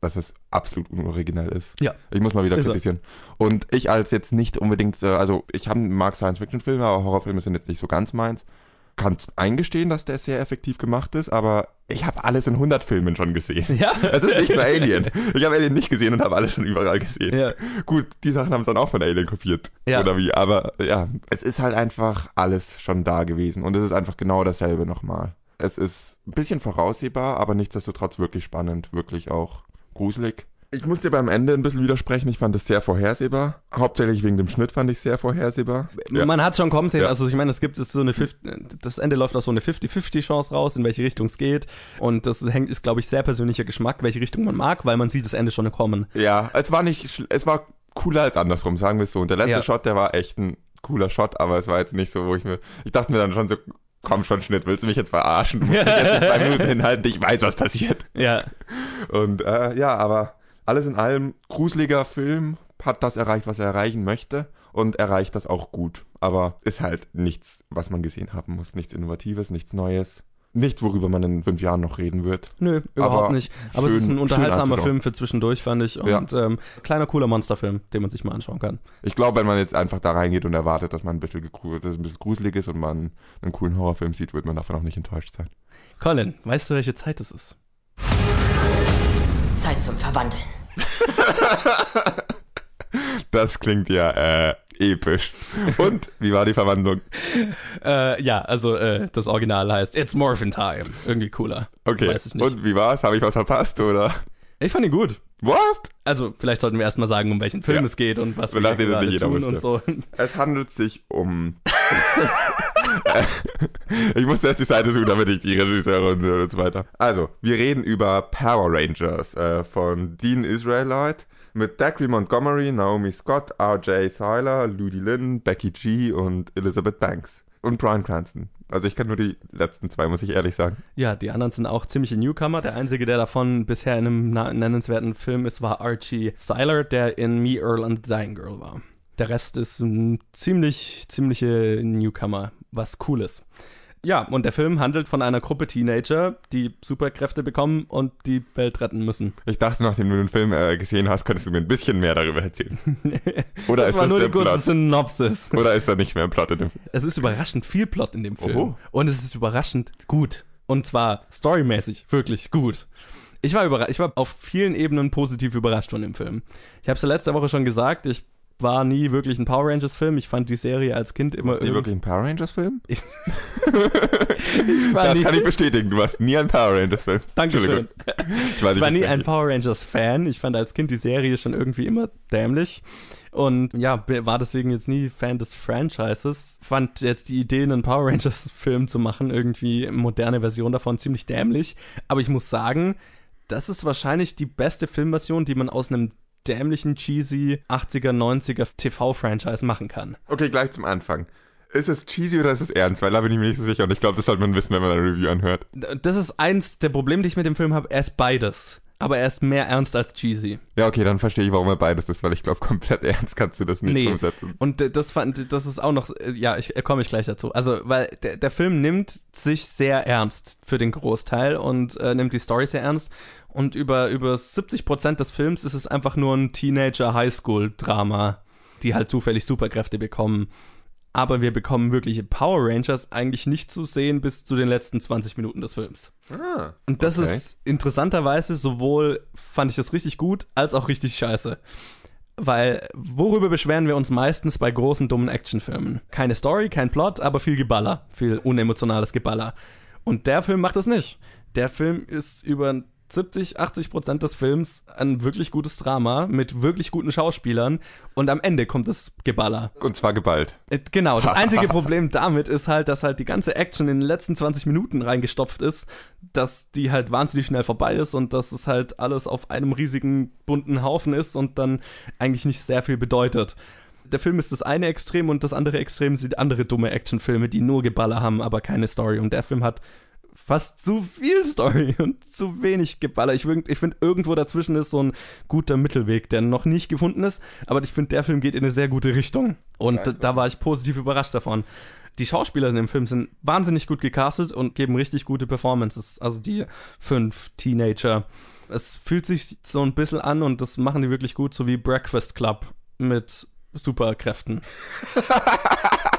Dass es absolut unoriginell ist. Ja. Ich muss mal wieder Ist er. kritisieren. Und ich als jetzt nicht unbedingt, äh, also ich hab, mag Science-Fiction-Filme, aber Horrorfilme sind jetzt nicht so ganz meins. Kann eingestehen, dass der sehr effektiv gemacht ist, aber ich habe alles in 100 Filmen schon gesehen. Ja. Es ist nicht nur Alien. Ich habe Alien nicht gesehen und habe alles schon überall gesehen. Ja. Gut, die Sachen haben es dann auch von Alien kopiert. Ja. Oder wie, aber ja, es ist halt einfach alles schon da gewesen und es ist einfach genau dasselbe nochmal. Es ist ein bisschen voraussehbar, aber nichtsdestotrotz wirklich spannend, wirklich auch gruselig. Ich muss dir beim Ende ein bisschen widersprechen. Ich fand es sehr vorhersehbar. Hauptsächlich wegen dem Schnitt fand ich sehr vorhersehbar. Ja. Man hat schon kommen sehen. Ja. Also ich meine, es gibt es so eine 50, das Ende läuft auf so eine 50-50 Chance raus, in welche Richtung es geht. Und das hängt, ist, glaube ich, sehr persönlicher Geschmack, welche Richtung man mag, weil man sieht das Ende schon kommen. Ja, es war nicht, es war cooler als andersrum, sagen wir es so. Und der letzte Ja. Shot, der war echt ein cooler Shot, aber es war jetzt nicht so, wo ich mir, ich dachte mir dann schon so, komm schon Schnitt, willst du mich jetzt verarschen? Du musst mich jetzt in zwei Minuten hinhalten, ich weiß, was passiert. Ja. Und äh, ja, aber alles in allem, gruseliger Film, hat das erreicht, was er erreichen möchte und erreicht das auch gut. Aber ist halt nichts, was man gesehen haben muss. Nichts Innovatives, nichts Neues. Nichts, worüber man in fünf Jahren noch reden wird. Nö, überhaupt Aber nicht. Aber es schön- ist ein unterhaltsamer. Film für zwischendurch, fand ich. Ja. Und ähm, kleiner, cooler Monsterfilm, den man sich mal anschauen kann. Ich glaube, wenn man jetzt einfach da reingeht und erwartet, dass man ein bisschen, dass es ein bisschen gruselig ist und man einen coolen Horrorfilm sieht, wird man davon auch nicht enttäuscht sein. Colin, weißt du, welche Zeit es ist? Zeit zum Verwandeln. Das klingt ja äh, episch. Und wie war die Verwandlung? Äh, ja, also äh, das Original heißt It's Morphin Time. Irgendwie cooler. Okay. Weiß ich nicht. Und wie war's? Habe ich was verpasst oder? Ich fand ihn gut. Was? Also, vielleicht sollten wir erstmal sagen, um welchen Film Ja. es geht und was wir das nicht jeder tun und so. Es handelt sich um. ich musste erst die Seite suchen, damit ich die Regisseure und, und so weiter. Also, wir reden über Power Rangers äh, von Dean Israelite mit Dacre Montgomery, Naomi Scott, R.J. Seiler, Ludi Lin, Becky G und Elizabeth Banks. Und Brian Cranston. Also ich kenne nur die letzten zwei, muss ich ehrlich sagen. Ja, die anderen sind auch ziemliche Newcomer. Der einzige, der davon bisher in einem nennenswerten Film ist, war Archie Seiler, der in Me, Earl and the Dying Girl war. Der Rest ist ein ziemlich, ziemliche Newcomer, was cool ist. Ja, und der Film handelt von einer Gruppe Teenager, die Superkräfte bekommen und die Welt retten müssen. Ich dachte, nachdem du den Film äh, gesehen hast, könntest du mir ein bisschen mehr darüber erzählen. Oder das ist war das nur der die kurze Plot? Synopsis. Oder ist da nicht mehr ein Plot in dem Film? Es ist überraschend viel Plot in dem Film. Oho. Und es ist überraschend gut. Und zwar storymäßig wirklich gut. Ich war überrascht, ich war auf vielen Ebenen positiv überrascht von dem Film. Ich habe es ja letzte Woche schon gesagt, ich war nie wirklich ein Power Rangers Film. Ich fand die Serie als Kind immer Warst nie wirklich ein Power Rangers Film? Ich war Das nie, kann ich bestätigen. Du warst nie ein Power Rangers Film. Dankeschön. Ich, weiß Ich war nie ein Power Rangers Fan. Ich fand als Kind die Serie schon irgendwie immer dämlich. Und ja, war deswegen jetzt nie Fan des Franchises. Fand jetzt die Idee, einen Power Rangers Film zu machen, irgendwie moderne Version davon, ziemlich dämlich. Aber ich muss sagen, das ist wahrscheinlich die beste Filmversion, die man aus einem dämlichen, cheesy 80er, 90er TV-Franchise machen kann. Okay, gleich zum Anfang. Ist es cheesy oder ist es ernst? Weil da bin ich mir nicht so sicher und ich glaube, das sollte man wissen, wenn man eine Review anhört. Das ist eins der Probleme, die ich mit dem Film habe. Er ist beides. Aber er ist mehr ernst als cheesy. Ja, okay, dann verstehe ich, warum er beides ist, weil ich glaube, komplett ernst kannst du das nicht Nee. umsetzen. Und das fand, das ist auch noch, äh, ja, ich äh, komme ich gleich dazu. Also, weil der, der Film nimmt sich sehr ernst für den Großteil und äh, nimmt die Story sehr ernst. Und über, über 70 Prozent des Films ist es einfach nur ein Teenager-Highschool-Drama, die halt zufällig Superkräfte bekommen. Aber wir bekommen wirkliche Power Rangers eigentlich nicht zu sehen bis zu den letzten 20 Minuten des Films. Ah, Und das okay. ist interessanterweise sowohl fand ich das richtig gut, als auch richtig scheiße. Weil, worüber beschweren wir uns meistens bei großen, dummen Actionfilmen? Keine Story, kein Plot, aber viel Geballer. Viel unemotionales Geballer. Und der Film macht das nicht. Der Film ist über 70, 80 Prozent des Films ein wirklich gutes Drama mit wirklich guten Schauspielern und am Ende kommt das Geballer. Und zwar geballt. Äh, Genau, das einzige Problem damit ist halt, dass halt die ganze Action in den letzten 20 Minuten reingestopft ist, dass die halt wahnsinnig schnell vorbei ist und dass es halt alles auf einem riesigen bunten Haufen ist und dann eigentlich nicht sehr viel bedeutet. Der Film ist das eine Extrem und das andere Extrem sind andere dumme Actionfilme, die nur Geballer haben, aber keine Story. Und der Film hat fast zu viel Story und zu wenig Geballer. Ich, ich finde, irgendwo dazwischen ist so ein guter Mittelweg, der noch nicht gefunden ist, aber ich finde, der Film geht in eine sehr gute Richtung. Und da, da war ich positiv überrascht davon. Die Schauspieler in dem Film sind wahnsinnig gut gecastet und geben richtig gute Performances. Also die fünf Teenager. Es fühlt sich so ein bisschen an und das machen die wirklich gut, so wie Breakfast Club mit Superkräften.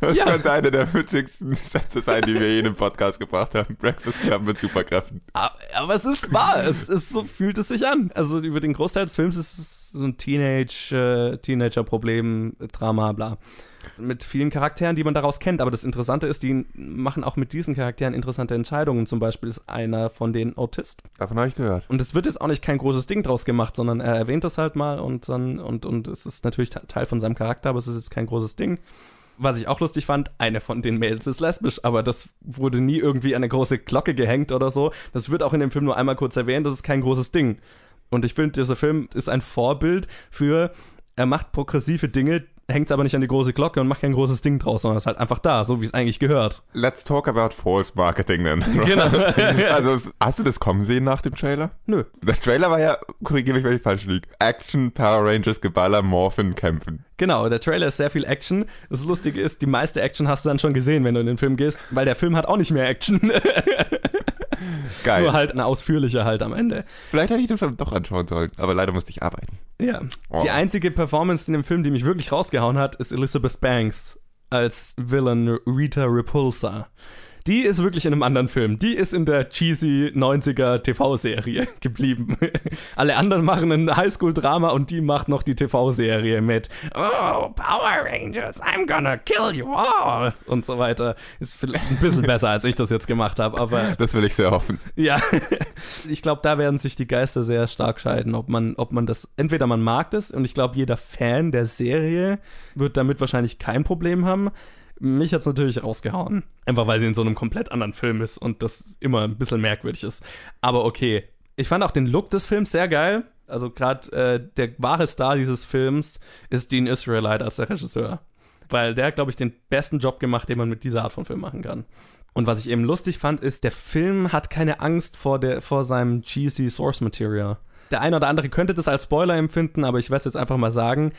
Das Ja. könnte einer der witzigsten Sätze sein, die wir je in einem Podcast gebracht haben. Breakfast Club mit Superkräften. Aber, aber es ist wahr, es ist so fühlt es sich an. Also über den Großteil des Films ist es so ein Teenage, äh, Teenager-Problem, Drama, bla. Mit vielen Charakteren, die man daraus kennt. Aber das Interessante ist, die machen auch mit diesen Charakteren interessante Entscheidungen. Zum Beispiel ist einer von denen Autist. Davon habe ich gehört. Und es wird jetzt auch nicht kein großes Ding draus gemacht, sondern er erwähnt das halt mal und dann, und, und es ist natürlich te- Teil von seinem Charakter, aber es ist jetzt kein großes Ding. Was ich auch lustig fand, eine von den Mädels ist lesbisch, aber das wurde nie irgendwie an eine große Glocke gehängt oder so. Das wird auch in dem Film nur einmal kurz erwähnt, das ist kein großes Ding. Und ich finde, dieser Film ist ein Vorbild für, er macht progressive Dinge, hängt es aber nicht an die große Glocke und macht kein großes Ding draus, sondern ist halt einfach da, so wie es eigentlich gehört. Let's talk about false marketing dann. Genau. also, es- hast du das kommen sehen nach dem Trailer? Nö. Der Trailer war ja, korrigiere mich, wenn ich falsch liege. Action, Power Rangers, Geballer, Morphin, Kämpfen. Genau, der Trailer ist sehr viel Action. Das Lustige ist, die meiste Action hast du dann schon gesehen, wenn du in den Film gehst, weil der Film hat auch nicht mehr Action. Geil. Nur halt eine ausführliche halt am Ende. Vielleicht hätte ich den Film doch anschauen sollen, aber leider musste ich arbeiten. Ja. Oh. Die einzige Performance in dem Film, die mich wirklich rausgehauen hat, ist Elizabeth Banks als Villain Rita Repulsa. Die ist wirklich in einem anderen Film. Die ist in der cheesy 90er TV-Serie geblieben. Alle anderen machen ein Highschool-Drama und die macht noch die TV-Serie mit Oh, Power Rangers, I'm gonna kill you all und so weiter. Ist vielleicht ein bisschen besser, als ich das jetzt gemacht habe, aber Das will ich sehr hoffen. ja, ich glaube, da werden sich die Geister sehr stark scheiden, ob man, ob man das, entweder man mag das und ich glaube, jeder Fan der Serie wird damit wahrscheinlich kein Problem haben. Mich hat's natürlich rausgehauen. Einfach weil sie in so einem komplett anderen Film ist und das immer ein bisschen merkwürdig ist. Aber okay. Ich fand auch den Look des Films sehr geil. Also gerade äh, der wahre Star dieses Films ist Dean Israelite als der Regisseur. Weil der hat, glaube ich, den besten Job gemacht, den man mit dieser Art von Film machen kann. Und was ich eben lustig fand, ist, der Film hat keine Angst vor, der, vor seinem cheesy Source Material. Der eine oder andere könnte das als Spoiler empfinden, aber ich werde es jetzt einfach mal sagen.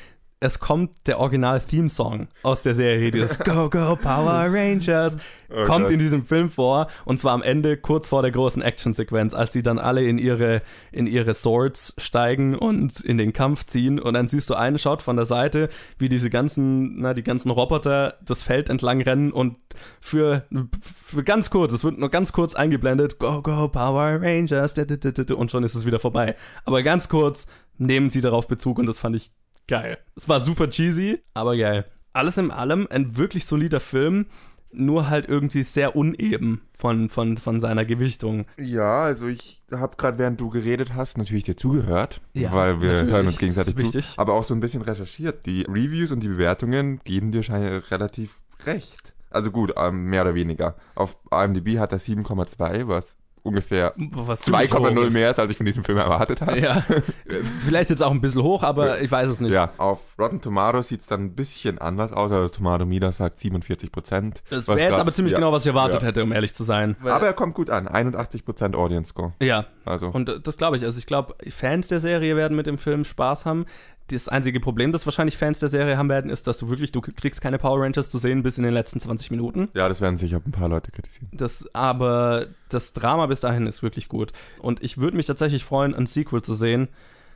Es kommt der Original-Theme-Song aus der Serie, dieses Go Go Power Rangers, Oh kommt in diesem Film vor und zwar am Ende, kurz vor der großen Action-Sequenz, als sie dann alle in ihre, in ihre Swords steigen und in den Kampf ziehen. Und dann siehst du einen Shot von der Seite, wie diese ganzen, na, die ganzen Roboter das Feld entlang rennen und für, für ganz kurz, es wird nur ganz kurz eingeblendet, Go Go Power Rangers, und schon ist es wieder vorbei. Aber ganz kurz nehmen sie darauf Bezug und das fand ich geil. Es war super cheesy, aber geil. Alles in allem ein wirklich solider Film, nur halt irgendwie sehr uneben von, von, von seiner Gewichtung. Ja, also ich habe gerade, während du geredet hast, natürlich dir zugehört, Ja, weil wir natürlich, hören uns gegenseitig zu, wichtig. aber auch so ein bisschen recherchiert. Die Reviews und die Bewertungen geben dir scheinbar relativ recht. Also gut, ähm, mehr oder weniger. Auf IMDb hat er 7,2, was ungefähr Was ziemlich hoch 2,0 ist. mehr ist, als ich von diesem Film erwartet habe. Ja, vielleicht jetzt auch ein bisschen hoch, aber ich weiß es nicht. Ja, auf Rotten Tomatoes sieht es dann ein bisschen anders aus. Also das Tomatometer sagt 47 Prozent. Das wäre jetzt aber ziemlich genau, was ich erwartet ja. hätte, um ehrlich zu sein. Aber er kommt gut an. 81 Prozent Audience Score. ja, Also Und das glaube ich. Also ich glaube, Fans der Serie werden mit dem Film Spaß haben. Das einzige Problem, das wahrscheinlich Fans der Serie haben werden, ist, dass du wirklich, du kriegst keine Power Rangers zu sehen bis in den letzten 20 Minuten. ja, das werden sicher ein paar Leute kritisieren. Das, aber das Drama bis dahin ist wirklich gut. Und ich würde mich tatsächlich freuen, ein Sequel zu sehen.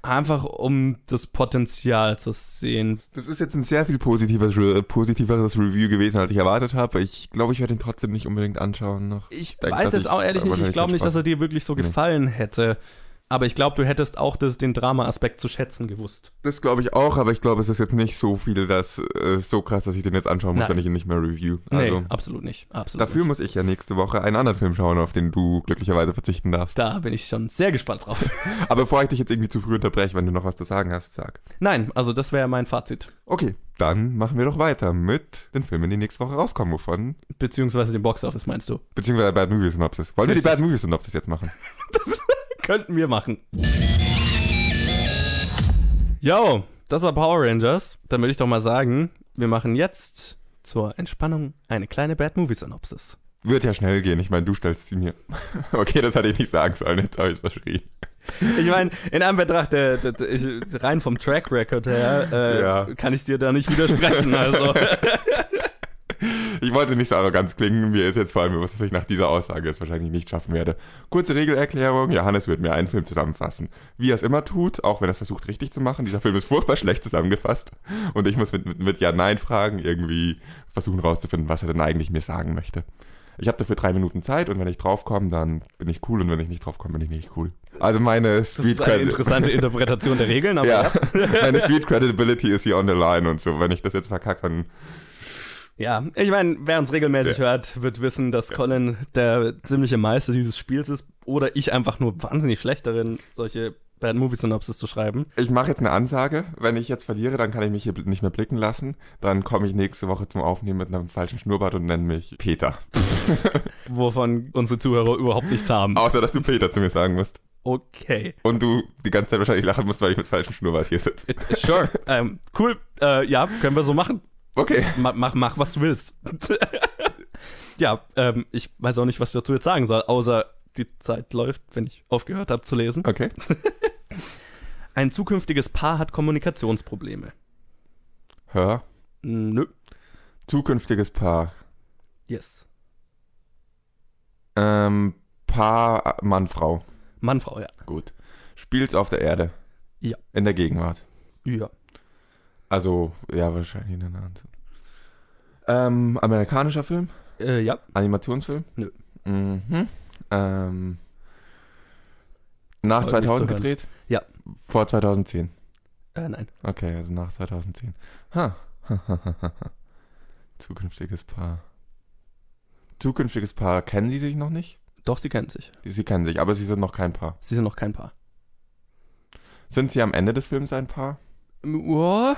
Einfach um das Potenzial zu sehen. Das ist jetzt ein sehr viel positiveres, Re- positiveres Review gewesen, als ich erwartet habe. Ich glaube, ich werde ihn trotzdem nicht unbedingt anschauen. Noch. Ich denke, weiß dass jetzt ich auch ehrlich nicht, ich glaube nicht, dass er dir wirklich so Nee. gefallen hätte. Aber ich glaube, du hättest auch das, den Drama-Aspekt zu schätzen gewusst. Das glaube ich auch, aber ich glaube, es ist jetzt nicht so viel, dass äh, so krass, dass ich den jetzt anschauen muss, Nein. wenn ich ihn nicht mehr review. Also nee, absolut nicht. Absolut dafür nicht. muss ich ja nächste Woche einen anderen Film schauen, auf den du glücklicherweise verzichten darfst. Da bin ich schon sehr gespannt drauf. Aber bevor ich dich jetzt irgendwie zu früh unterbreche, wenn du noch was zu sagen hast, sag. Nein, also das wäre mein Fazit. Okay, dann machen wir doch weiter mit den Filmen, die nächste Woche rauskommen, wovon Beziehungsweise den Boxoffice meinst du? Beziehungsweise Bad Movie Synopsis. Wollen wir die Richtig. Bad Movie Synopsis jetzt machen? Könnten wir machen. Yo, das war Power Rangers. Dann würde ich doch mal sagen, wir machen jetzt zur Entspannung eine kleine Bad Movie Synopsis. Wird ja schnell gehen. Ich meine, du stellst sie mir. okay, das hätte ich nicht sagen sollen. Jetzt habe ich es verschrien. Ich meine, in Anbetracht der, der, der ich, rein vom Track Record her, äh, Ja. kann ich dir da nicht widersprechen. Also, Ich wollte nicht so arrogant klingen, mir ist jetzt vor allem bewusst, dass ich nach dieser Aussage es wahrscheinlich nicht schaffen werde. Kurze Regelerklärung, Johannes wird mir einen Film zusammenfassen. Wie er es immer tut, auch wenn er es versucht richtig zu machen. Dieser Film ist furchtbar schlecht zusammengefasst. Und ich muss mit, mit, mit Ja-Nein-Fragen irgendwie versuchen rauszufinden, was er denn eigentlich mir sagen möchte. Ich habe dafür drei Minuten Zeit und wenn ich draufkomme, dann bin ich cool und wenn ich nicht draufkomme, bin ich nicht cool. Also meine Das Street ist eine interessante Interpretation der Regeln, aber ja, ja. meine Street Credibility ist hier on the line und so. Wenn ich das jetzt verkacke, dann Ja, ich meine, wer uns regelmäßig Ja. hört, wird wissen, dass Colin der ziemliche Meister dieses Spiels ist oder ich einfach nur wahnsinnig schlecht darin, solche Bad Movie Synopsis zu schreiben. Ich mache jetzt eine Ansage. Wenn ich jetzt verliere, dann kann ich mich hier nicht mehr blicken lassen. Dann komme ich nächste Woche zum Aufnehmen mit einem falschen Schnurrbart und nenne mich Peter. wovon unsere Zuhörer überhaupt nichts haben. Außer, dass du Peter zu mir sagen musst. Okay. Und du die ganze Zeit wahrscheinlich lachen musst, weil ich mit falschem Schnurrbart hier sitze. It- Sure. ähm, cool. Äh, ja, können wir so machen. Okay. Ma mach, mach, was du willst. ja, ähm, ich weiß auch nicht, was ich dazu jetzt sagen soll, außer die Zeit läuft, wenn ich aufgehört habe zu lesen. Okay. Ein zukünftiges Paar hat Kommunikationsprobleme. Hör. Nö. Zukünftiges Paar. Yes. Ähm, Paar Mann, Frau. Mann, Frau, ja. Gut. Spielt's auf der Erde. Ja. In der Gegenwart. Ja. Also, ja, wahrscheinlich in der Zukunft. Ähm, amerikanischer Film? Äh, ja. Animationsfilm? Nö. Mhm. Ähm, nach Freut mich 2000 zu hören. gedreht? Ja. Vor 2010. Äh, nein. Okay, also nach 2010. Ha. Zukünftiges Paar. Zukünftiges Paar. Kennen Sie sich noch nicht? Doch, sie kennen sich. Sie kennen sich, aber Sie sind noch kein Paar. Sie sind noch kein Paar. Sind Sie am Ende des Films ein Paar? Oh.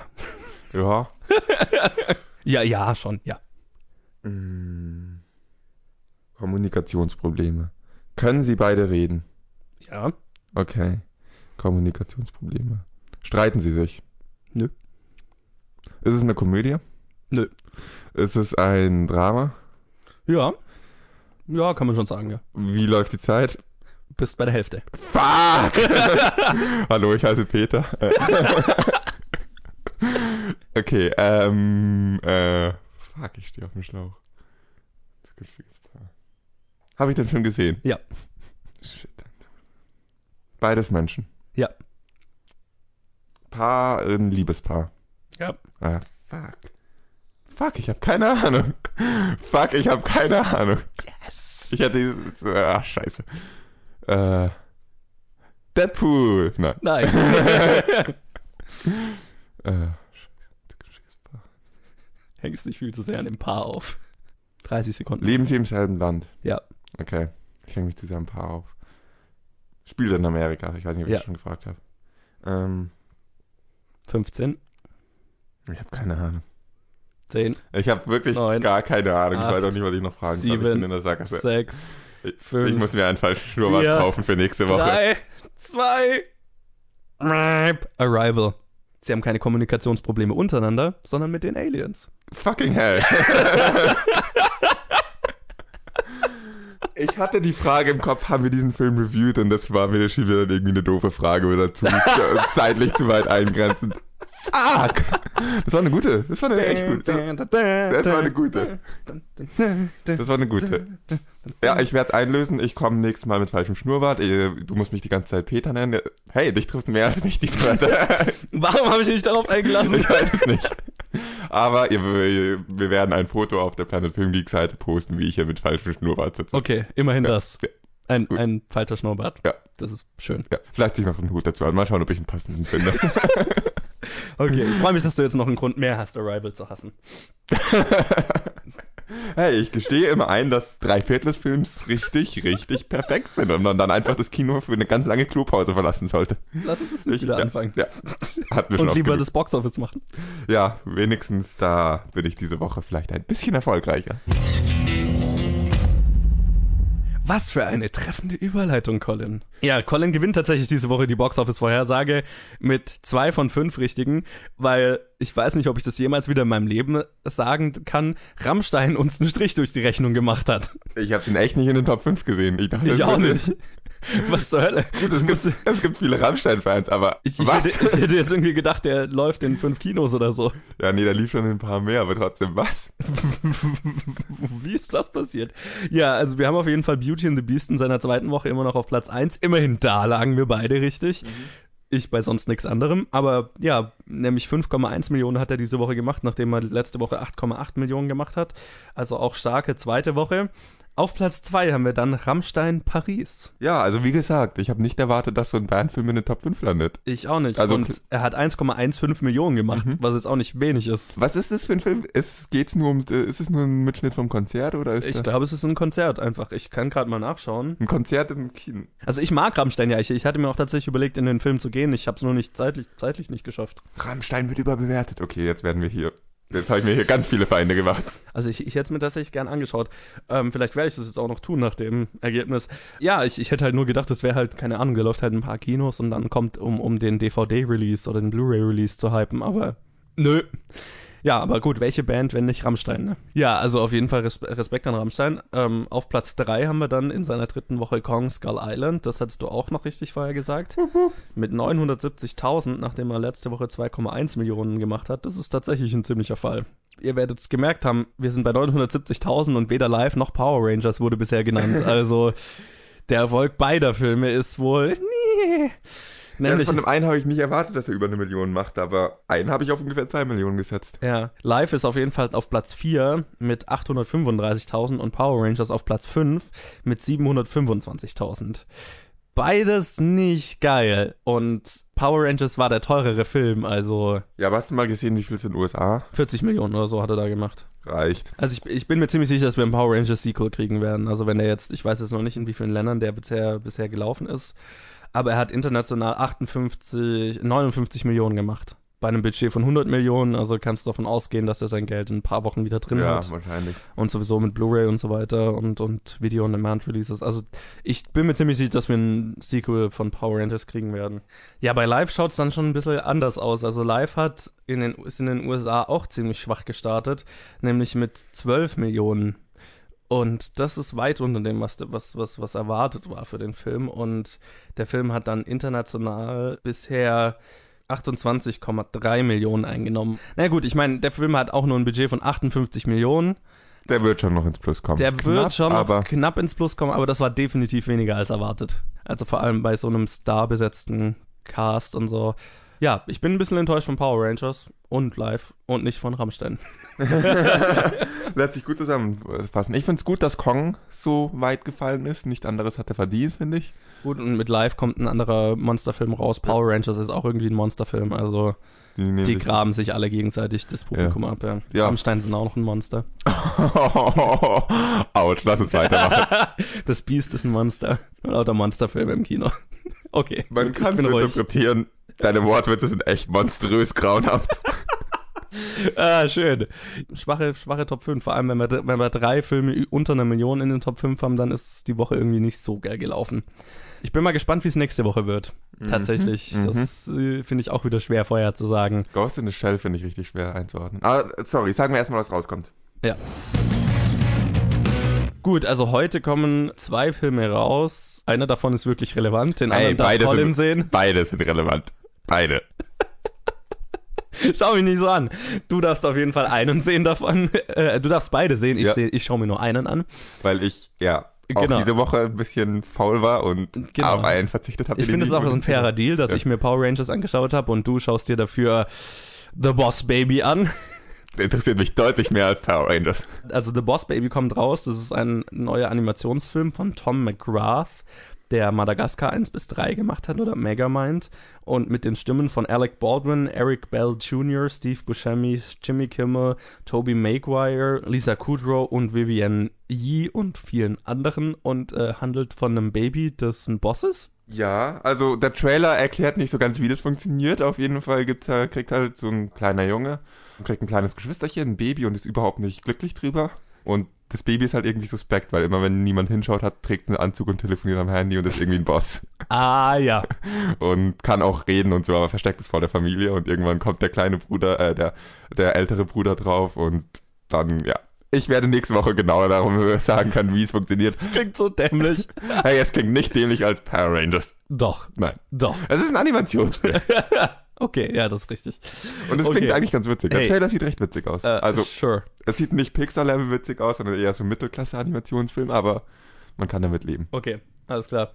Ja. Ja, ja, schon, ja. Mm. Kommunikationsprobleme. Können Sie beide reden? Ja. Okay. Kommunikationsprobleme. Streiten Sie sich? Nö. Ist es eine Komödie? Nö. Ist es ein Drama? Ja. Ja, kann man schon sagen, ja. Wie läuft die Zeit? Bist bei der Hälfte. Fuck! Hallo, ich heiße Peter. Äh. okay, ähm, äh, fuck, ich stehe auf dem Schlauch. Habe ich den Film gesehen? Ja. Shit. Beides Menschen. Ja. Paar, ein Liebespaar. Ja. Ah, fuck. Fuck, ich habe keine Ahnung. Fuck, ich habe keine Ahnung. Yes. Ich hätte. Ach, scheiße. Äh. Deadpool. Nein. Nein. Äh. Hängst nicht viel zu sehr an dem Paar auf. 30 Sekunden. Leben Sie im selben Land? Ja. Okay. Ich hänge mich zu sehr ein Paar auf. Spielt in Amerika. Ich weiß nicht, ob ich Ja. das schon gefragt habe. Ähm. 15, Ich habe keine Ahnung. 10, Ich habe wirklich Neun, gar keine Ahnung. ich weiß auch nicht, was ich noch fragen soll. Ich bin in der Sackgasse. 6, Ich, fünf, ich muss mir einen falschen Schnurrbart kaufen für nächste Woche. 3, 2, Arrival. Sie haben keine Kommunikationsprobleme untereinander, sondern mit den Aliens. Fucking hell. Ich hatte die Frage im Kopf, haben wir diesen Film reviewed und das war mir schon wieder irgendwie eine doofe Frage oder zu zeitlich zu weit eingrenzend. Fuck! Das war eine gute. Das war eine echt gute. Das war eine gute. Das war eine gute. Ja, ich werde es einlösen. Ich komme nächstes Mal mit falschem Schnurrbart. Du musst mich die ganze Zeit Peter nennen. Hey, dich triffst mehr als mich diesmal. Warum habe ich mich darauf eingelassen? Ich weiß es nicht. Aber ihr, wir werden ein Foto auf der Planet Film Geek Seite posten, wie ich hier mit falschem Schnurrbart sitze. Okay, immerhin Ja, das. Ein, gut. ein falscher Schnurrbart. Ja. Das ist schön. Ja, vielleicht sich noch einen Hut dazu an. Mal schauen, ob ich einen passenden finde. Okay, ich freue mich, dass du jetzt noch einen Grund mehr hast, Arrival zu hassen. hey, ich gestehe immer ein, dass drei Viertel des Films richtig, richtig perfekt sind und man dann einfach das Kino für eine ganz lange Klopause verlassen sollte. Lass uns das nicht Ich- wieder ja, anfangen. Ja, wir schon Und oft lieber das Boxoffice machen. Ja, wenigstens da bin ich diese Woche vielleicht ein bisschen erfolgreicher. Was für eine treffende Überleitung, Colin. Ja, Colin gewinnt tatsächlich diese Woche die Boxoffice-Vorhersage mit zwei von fünf richtigen, weil ich weiß nicht, ob ich das jemals wieder in meinem Leben sagen kann, Rammstein uns einen Strich durch die Rechnung gemacht hat. Ich habe den echt nicht in den Top 5 gesehen. Ich, dachte, Ich auch nicht. Was zur Hölle? Gut, es gibt, es gibt viele Rammstein-Fans, aber Ich, ich, was? hätte, ich hätte jetzt irgendwie gedacht, der läuft in fünf Kinos oder so. ja, nee, da lief schon ein paar mehr, aber trotzdem, was? Wie ist das passiert? Ja, also wir haben auf jeden Fall Beauty and the Beast in seiner zweiten Woche immer noch auf Platz 1. Immerhin da lagen wir beide richtig. Ich bei sonst nichts anderem. Aber ja, nämlich 5,1 Millionen hat er diese Woche gemacht, nachdem er letzte Woche 8,8 Millionen gemacht hat. Also auch starke zweite Woche. Auf Platz 2 haben wir dann Rammstein Paris. Ja, also wie gesagt, ich habe nicht erwartet, dass so ein Bandfilm in den Top 5 landet. Ich auch nicht. Also- Und er hat 1,15 Millionen gemacht, was jetzt auch nicht wenig ist. Was ist das für ein Film? Ist, geht's nur um, äh, ist es nur ein Mitschnitt vom Konzert oder ist Ich glaube, es ist ein Konzert einfach. Ich kann gerade mal nachschauen. ein Konzert im Kino? Also ich mag Rammstein ja. Ich, ich hatte mir auch tatsächlich überlegt, in den Film zu gehen. Ich habe es nur nicht zeitlich, zeitlich nicht geschafft. Rammstein wird überbewertet. Okay, jetzt werden wir hier. Jetzt habe ich mir hier ganz viele Feinde gemacht. Also ich, ich hätte es mir tatsächlich gern angeschaut. Ähm, vielleicht werde ich das jetzt auch noch tun nach dem Ergebnis. Ja, ich, ich hätte halt nur gedacht, das wäre halt, keine Ahnung, der läuft halt in ein paar Kinos und dann kommt, um, um den DVD-Release oder den Blu-ray-Release zu hypen, aber nö. Ja, aber gut, welche Band, wenn nicht Rammstein, ne? Ja, also auf jeden Fall Res Respekt an Rammstein. Ähm, auf Platz 3 haben wir dann in seiner dritten Woche Kong Skull Island. Das hattest du auch noch richtig vorher gesagt. Mit 970.000, nachdem er letzte Woche 2,1 Millionen gemacht hat. Das ist tatsächlich ein ziemlicher Fall. Ihr werdet es gemerkt haben, wir sind bei 970.000 und weder Live noch Power Rangers wurde bisher genannt. Also der Erfolg beider Filme ist wohl... Nee. Ja, Nämlich, von dem einen habe ich nicht erwartet, dass er über eine Million macht, aber einen habe ich auf ungefähr zwei Millionen gesetzt. Ja, Live ist auf jeden Fall auf Platz 4 mit 835.000 und Power Rangers auf Platz 5 mit 725.000. Beides nicht geil. Und Power Rangers war der teurere Film, also Ja, hast du mal gesehen, wie viel es in den USA 40 Millionen oder so hat er da gemacht. reicht? Also ich, ich bin mir ziemlich sicher, dass wir ein Power Rangers Sequel kriegen werden. Also wenn der jetzt, ich weiß jetzt noch nicht, in wie vielen Ländern der bisher, bisher gelaufen ist, aber er hat international 58, 59 Millionen gemacht. Bei einem Budget von 100 Millionen, also kannst du davon ausgehen, dass er sein Geld in ein paar Wochen wieder drin ja, hat. wahrscheinlich. Und sowieso mit Blu-ray und so weiter und, und Video-on-Demand-Releases. Also ich bin mir ziemlich sicher, dass wir ein Sequel von Power Rangers kriegen werden. Ja, bei Live schaut es dann schon ein bisschen anders aus. Also Live hat in den, ist in den USA auch ziemlich schwach gestartet, nämlich mit 12 Millionen. Und das ist weit unter dem, was, was, was, was erwartet war für den Film. Und der Film hat dann international bisher 28,3 Millionen eingenommen. Na gut, ich meine, der Film hat auch nur ein Budget von 58 Millionen. Der wird schon noch ins Plus kommen. Der wird Knapp, schon noch aber knapp ins Plus kommen, aber das war definitiv weniger als erwartet. Also vor allem bei so einem starbesetzten Cast und so. Ja, ich bin ein bisschen enttäuscht von Power Rangers und live und nicht von Rammstein. lässt sich gut zusammenfassen. Ich finde es gut, dass Kong so weit gefallen ist. Nichts anderes hat er verdient, finde ich. Gut, und mit live kommt ein anderer Monsterfilm raus. Power Rangers ist auch irgendwie ein Monsterfilm, also Die, die sich- graben sich alle gegenseitig das Publikum ab. Ja. Ja. Rammstein sind auch noch ein Monster. Autsch, lass uns weitermachen. Das Beast ist ein Monster. Lauter Monsterfilme im Kino. Okay, Man kann es interpretieren. Deine Wortwitze sind echt monströs grauenhaft. Ah, schön. Schwache, schwache Top 5. Vor allem, wenn wir, wenn wir drei Filme unter einer Million in den Top 5 haben, dann ist die Woche irgendwie nicht so geil gelaufen. Ich bin mal gespannt, wie es nächste Woche wird. Tatsächlich. Mhm. Das äh, finde ich auch wieder schwer vorher zu sagen. Ghost in the Shell finde ich richtig schwer einzuordnen. Aber sorry, sagen wir erstmal, was rauskommt. Ja. Gut, also heute kommen zwei Filme raus. Einer davon ist wirklich relevant, den Ey, anderen darf beide Colin sind- sehen. Beide sind relevant. Beide. Schau mich nicht so an. Du darfst auf jeden Fall einen sehen davon. Äh, du darfst beide sehen. Ich, Ja. seh, ich schaue mir nur einen an. Weil ich, ja, auch Genau. diese Woche ein bisschen faul war und Genau. auf einen verzichtet habe. Ich finde es auch ein fairer Deal, dass Ja. ich mir Power Rangers angeschaut habe und du schaust dir dafür The Boss Baby an. Interessiert mich deutlich mehr als Power Rangers. Also The Boss Baby kommt raus. Das ist ein neuer Animationsfilm von Tom McGrath, der Madagaskar 1 bis 3 gemacht hat oder Megamind. Und mit den Stimmen von Alec Baldwin, Eric Bell Jr., Steve Buscemi, Jimmy Kimmel, Toby Maguire, Lisa Kudrow und Vivienne Yee und vielen anderen und äh, handelt von einem Baby, das ein Boss ist. Ja, also der Trailer erklärt nicht so ganz, wie das funktioniert. Auf jeden Fall gibt's kriegt halt so ein kleiner Junge kriegt ein kleines Geschwisterchen, ein Baby und ist überhaupt nicht glücklich drüber. Und das Baby ist halt irgendwie suspekt, weil immer wenn niemand hinschaut hat, trägt einen Anzug und telefoniert am Handy und ist irgendwie ein Boss. Ah ja. Und kann auch reden und so, aber versteckt es vor der Familie und irgendwann kommt der kleine Bruder, äh, der, der ältere Bruder drauf und dann, ja, Ich werde nächste Woche genauer darum sagen können, wie es funktioniert. Klingt so dämlich. Hey, es klingt nicht dämlich als Power Rangers. Doch, Nein. doch. Es ist ein Animationsfilm. Okay, ja, das ist richtig. Und es Okay. klingt eigentlich ganz witzig. Der Hey. Trailer sieht recht witzig aus. Äh, also, sure. es sieht nicht Pixar-Level witzig aus, sondern eher so Mittelklasse-Animationsfilm, aber man kann damit leben. Okay, alles klar.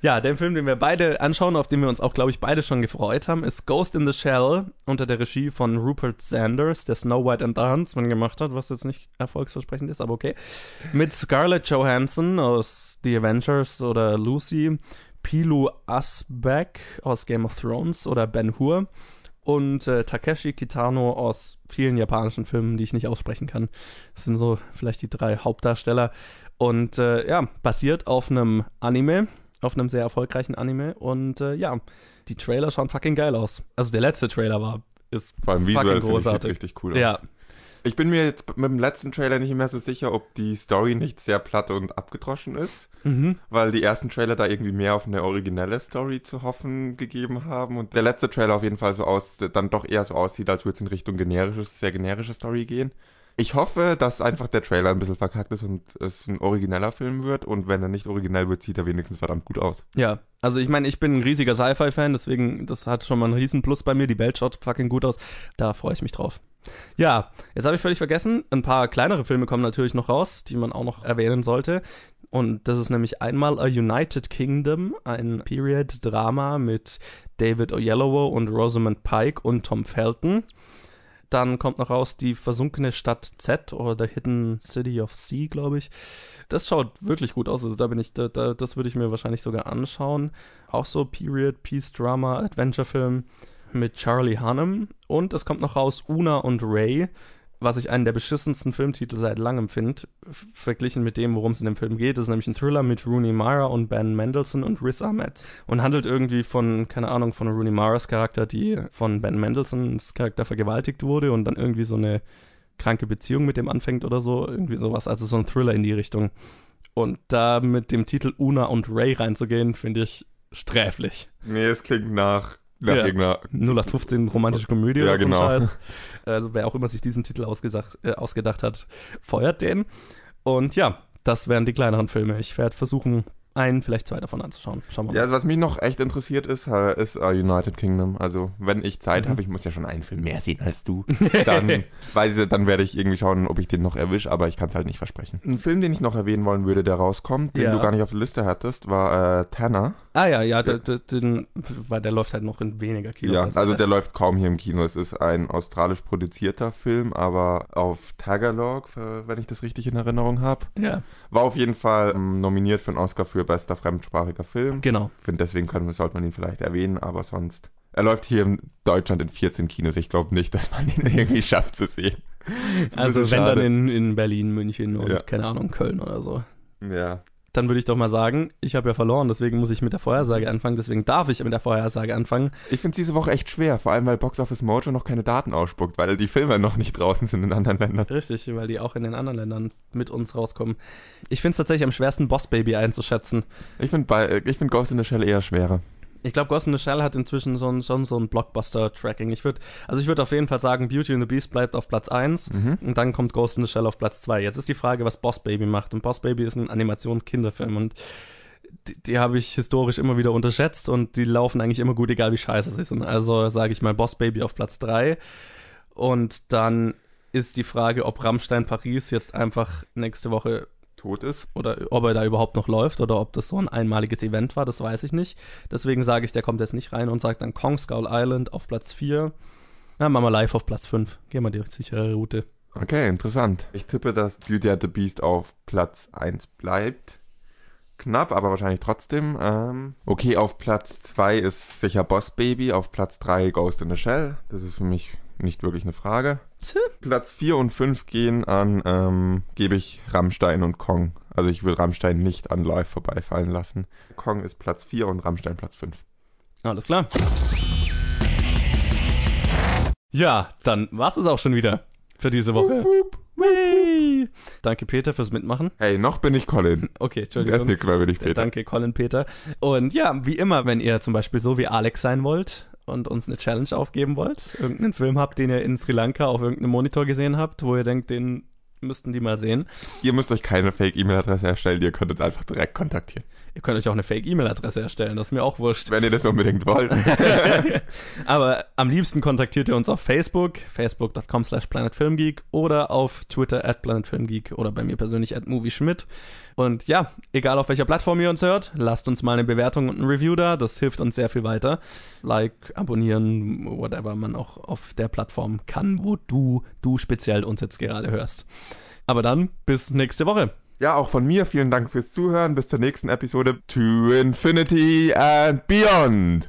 Ja, der Film, den wir beide anschauen, auf den wir uns auch, glaube ich, beide schon gefreut haben, ist Ghost in the Shell unter der Regie von Rupert Sanders, der Snow White and the Huntsman gemacht hat, was jetzt nicht erfolgsversprechend ist, aber okay. Mit Scarlett Johansson aus The Avengers oder Lucy, Pilu Asbeck aus Game of Thrones oder Ben Hur und äh, Takeshi Kitano aus vielen japanischen Filmen, die ich nicht aussprechen kann. Das sind so vielleicht die drei Hauptdarsteller. Und äh, ja, basiert auf einem Anime, auf einem sehr erfolgreichen Anime. Und äh, ja, die Trailer schauen fucking geil aus. Also der letzte Trailer war, ist Vor allem fucking visuell ich sieht großartig. richtig cool aus. Ja, Ich bin mir jetzt mit dem letzten Trailer nicht mehr so sicher, ob die Story nicht sehr platt und abgedroschen ist, mhm. weil die ersten Trailer da irgendwie mehr auf eine originelle Story zu hoffen gegeben haben und der letzte Trailer auf jeden Fall so aus, dann doch eher so aussieht, als würde es in Richtung generisches, sehr generische Story gehen. Ich hoffe, dass einfach der Trailer ein bisschen verkackt ist und es ein origineller Film wird und wenn er nicht originell wird, sieht er wenigstens verdammt gut aus. Ja, also ich meine, ich bin ein riesiger Sci-Fi-Fan, deswegen, das hat schon mal einen riesen Plus bei mir. Die Welt schaut fucking gut aus. Da freue ich mich drauf. Ja, jetzt habe ich völlig vergessen, ein paar kleinere Filme kommen natürlich noch raus, die man auch noch erwähnen sollte. Und das ist nämlich einmal A United Kingdom, ein Period-Drama mit David Oyelowo und Rosamund Pike und Tom Felton. Dann kommt noch raus die versunkene Stadt Z oder The Hidden City of Sea, glaube ich. Das schaut wirklich gut aus. Also da bin ich, da, da, das würde ich mir wahrscheinlich sogar anschauen. Auch so Period, Peace Drama, Adventure Film mit Charlie Hunnam. Und es kommt noch raus Una und Ray, was ich einen der beschissensten Filmtitel seit langem finde, verglichen mit dem, worum es in dem Film geht. Das ist nämlich ein Thriller mit Rooney Mara und Ben Mendelssohn und Riz Ahmed. Und handelt irgendwie von, keine Ahnung, von Rooney Maras Charakter, die von Ben Mendelssohns Charakter vergewaltigt wurde und dann irgendwie so eine kranke Beziehung mit dem anfängt oder so. Irgendwie sowas. Also so ein Thriller in die Richtung. Und da mit dem Titel Una und Ray reinzugehen, finde ich sträflich. Nee, es klingt nach, nach Ja. irgendeiner 0815 romantische Komödie Ja, oder so genau. Scheiß. Also wer auch immer sich diesen Titel ausgesagt, äh, ausgedacht hat, feuert den. Und ja, das wären die kleineren Filme. Ich werde versuchen, einen, vielleicht zwei davon anzuschauen. Schauen wir mal. Ja, also was mich noch echt interessiert ist, äh, ist äh, United Kingdom. Also wenn ich Zeit Mhm. habe, ich muss ja schon einen Film mehr sehen als du, dann, ich, dann werde ich irgendwie schauen, ob ich den noch erwische, aber ich kann es halt nicht versprechen. Ein Film, den ich noch erwähnen wollen würde, der rauskommt, den Ja. du gar nicht auf der Liste hattest, war äh, Tanner. Ah ja, ja, der, der, den, weil der läuft halt noch in weniger Kinos. Ja, als also der Rest. läuft kaum hier im Kino. Es ist ein australisch produzierter Film, aber auf Tagalog, für- wenn ich das richtig in Erinnerung habe. Ja, War auf jeden Fall ähm, nominiert für einen Oscar für bester fremdsprachiger Film. genau. Ich finde, deswegen können, sollte man ihn vielleicht erwähnen, aber sonst. Er läuft hier in Deutschland in 14 Kinos. Ich glaube nicht, dass man ihn irgendwie schafft zu sehen. Also wenn bisschen dann schade. in, in Berlin, München und Ja. keine Ahnung, Köln oder so. Ja. Dann würde ich doch mal sagen, ich habe ja verloren, deswegen muss ich mit der Vorhersage anfangen, deswegen darf ich mit der Vorhersage anfangen. Ich finde es diese Woche echt schwer, vor allem weil Box Office Mojo noch keine Daten ausspuckt, weil die Filme noch nicht draußen sind in anderen Ländern. Richtig, weil die auch in den anderen Ländern mit uns rauskommen. Ich finde es tatsächlich am schwersten, Boss Baby einzuschätzen. Ich finde find Ghost in the Shell eher schwerer. Ich glaube, Ghost in the Shell hat inzwischen so ein, schon so ein Blockbuster-Tracking. Ich würde, also ich würde auf jeden Fall sagen, Beauty and the Beast bleibt auf Platz 1 Mhm. und dann kommt Ghost in the Shell auf Platz 2. Jetzt ist die Frage, was Boss Baby macht. Und Boss Baby ist ein Animationskinderfilm und die, die habe ich historisch immer wieder unterschätzt und die laufen eigentlich immer gut, egal wie scheiße sie sind. Also sage ich mal Boss Baby auf Platz 3 und dann ist die Frage, ob Rammstein Paris jetzt einfach nächste Woche Tot ist. oder ob er da überhaupt noch läuft oder ob das so ein einmaliges Event war, das weiß ich nicht. Deswegen sage ich, der kommt jetzt nicht rein und sagt dann Kong Skull Island auf Platz 4. Na, machen wir live auf Platz 5. Gehen wir die sichere Route. Okay, interessant. Ich tippe, dass Beauty and the Beast auf Platz 1 bleibt. Knapp, aber wahrscheinlich trotzdem. Ähm, okay, auf Platz 2 ist sicher Boss Baby, auf Platz 3 Ghost in the Shell. Das ist für mich nicht wirklich eine Frage. Platz 4 und 5 gehen an, ähm, gebe ich Rammstein und Kong. Also ich will Rammstein nicht an Live vorbeifallen lassen. Kong ist Platz 4 und Rammstein Platz 5. Alles klar. Ja, dann war's es auch schon wieder für diese Woche. Whee! Danke, Peter, fürs Mitmachen. Hey, noch bin ich Colin. Okay, Entschuldigung. nächstes Mal bin ich Peter. Danke, Colin Peter. Und ja, wie immer, wenn ihr zum Beispiel so wie Alex sein wollt und uns eine Challenge aufgeben wollt, irgendeinen Film habt, den ihr in Sri Lanka auf irgendeinem Monitor gesehen habt, wo ihr denkt, den müssten die mal sehen. Ihr müsst euch keine Fake-E-Mail-Adresse erstellen, ihr könnt uns einfach direkt kontaktieren. Ihr könnt euch auch eine Fake-E-Mail-Adresse erstellen, das ist mir auch wurscht. Wenn ihr das unbedingt wollt. Aber am liebsten kontaktiert ihr uns auf Facebook, facebook.com slash planetfilmgeek oder auf Twitter at planetfilmgeek oder bei mir persönlich at movieschmidt. Und ja, egal auf welcher Plattform ihr uns hört, lasst uns mal eine Bewertung und ein Review da, das hilft uns sehr viel weiter. Like, abonnieren, whatever man auch auf der Plattform kann, wo du, du speziell uns jetzt gerade hörst. Aber dann bis nächste Woche. Ja, auch von mir vielen Dank fürs Zuhören. Bis zur nächsten Episode To Infinity and Beyond.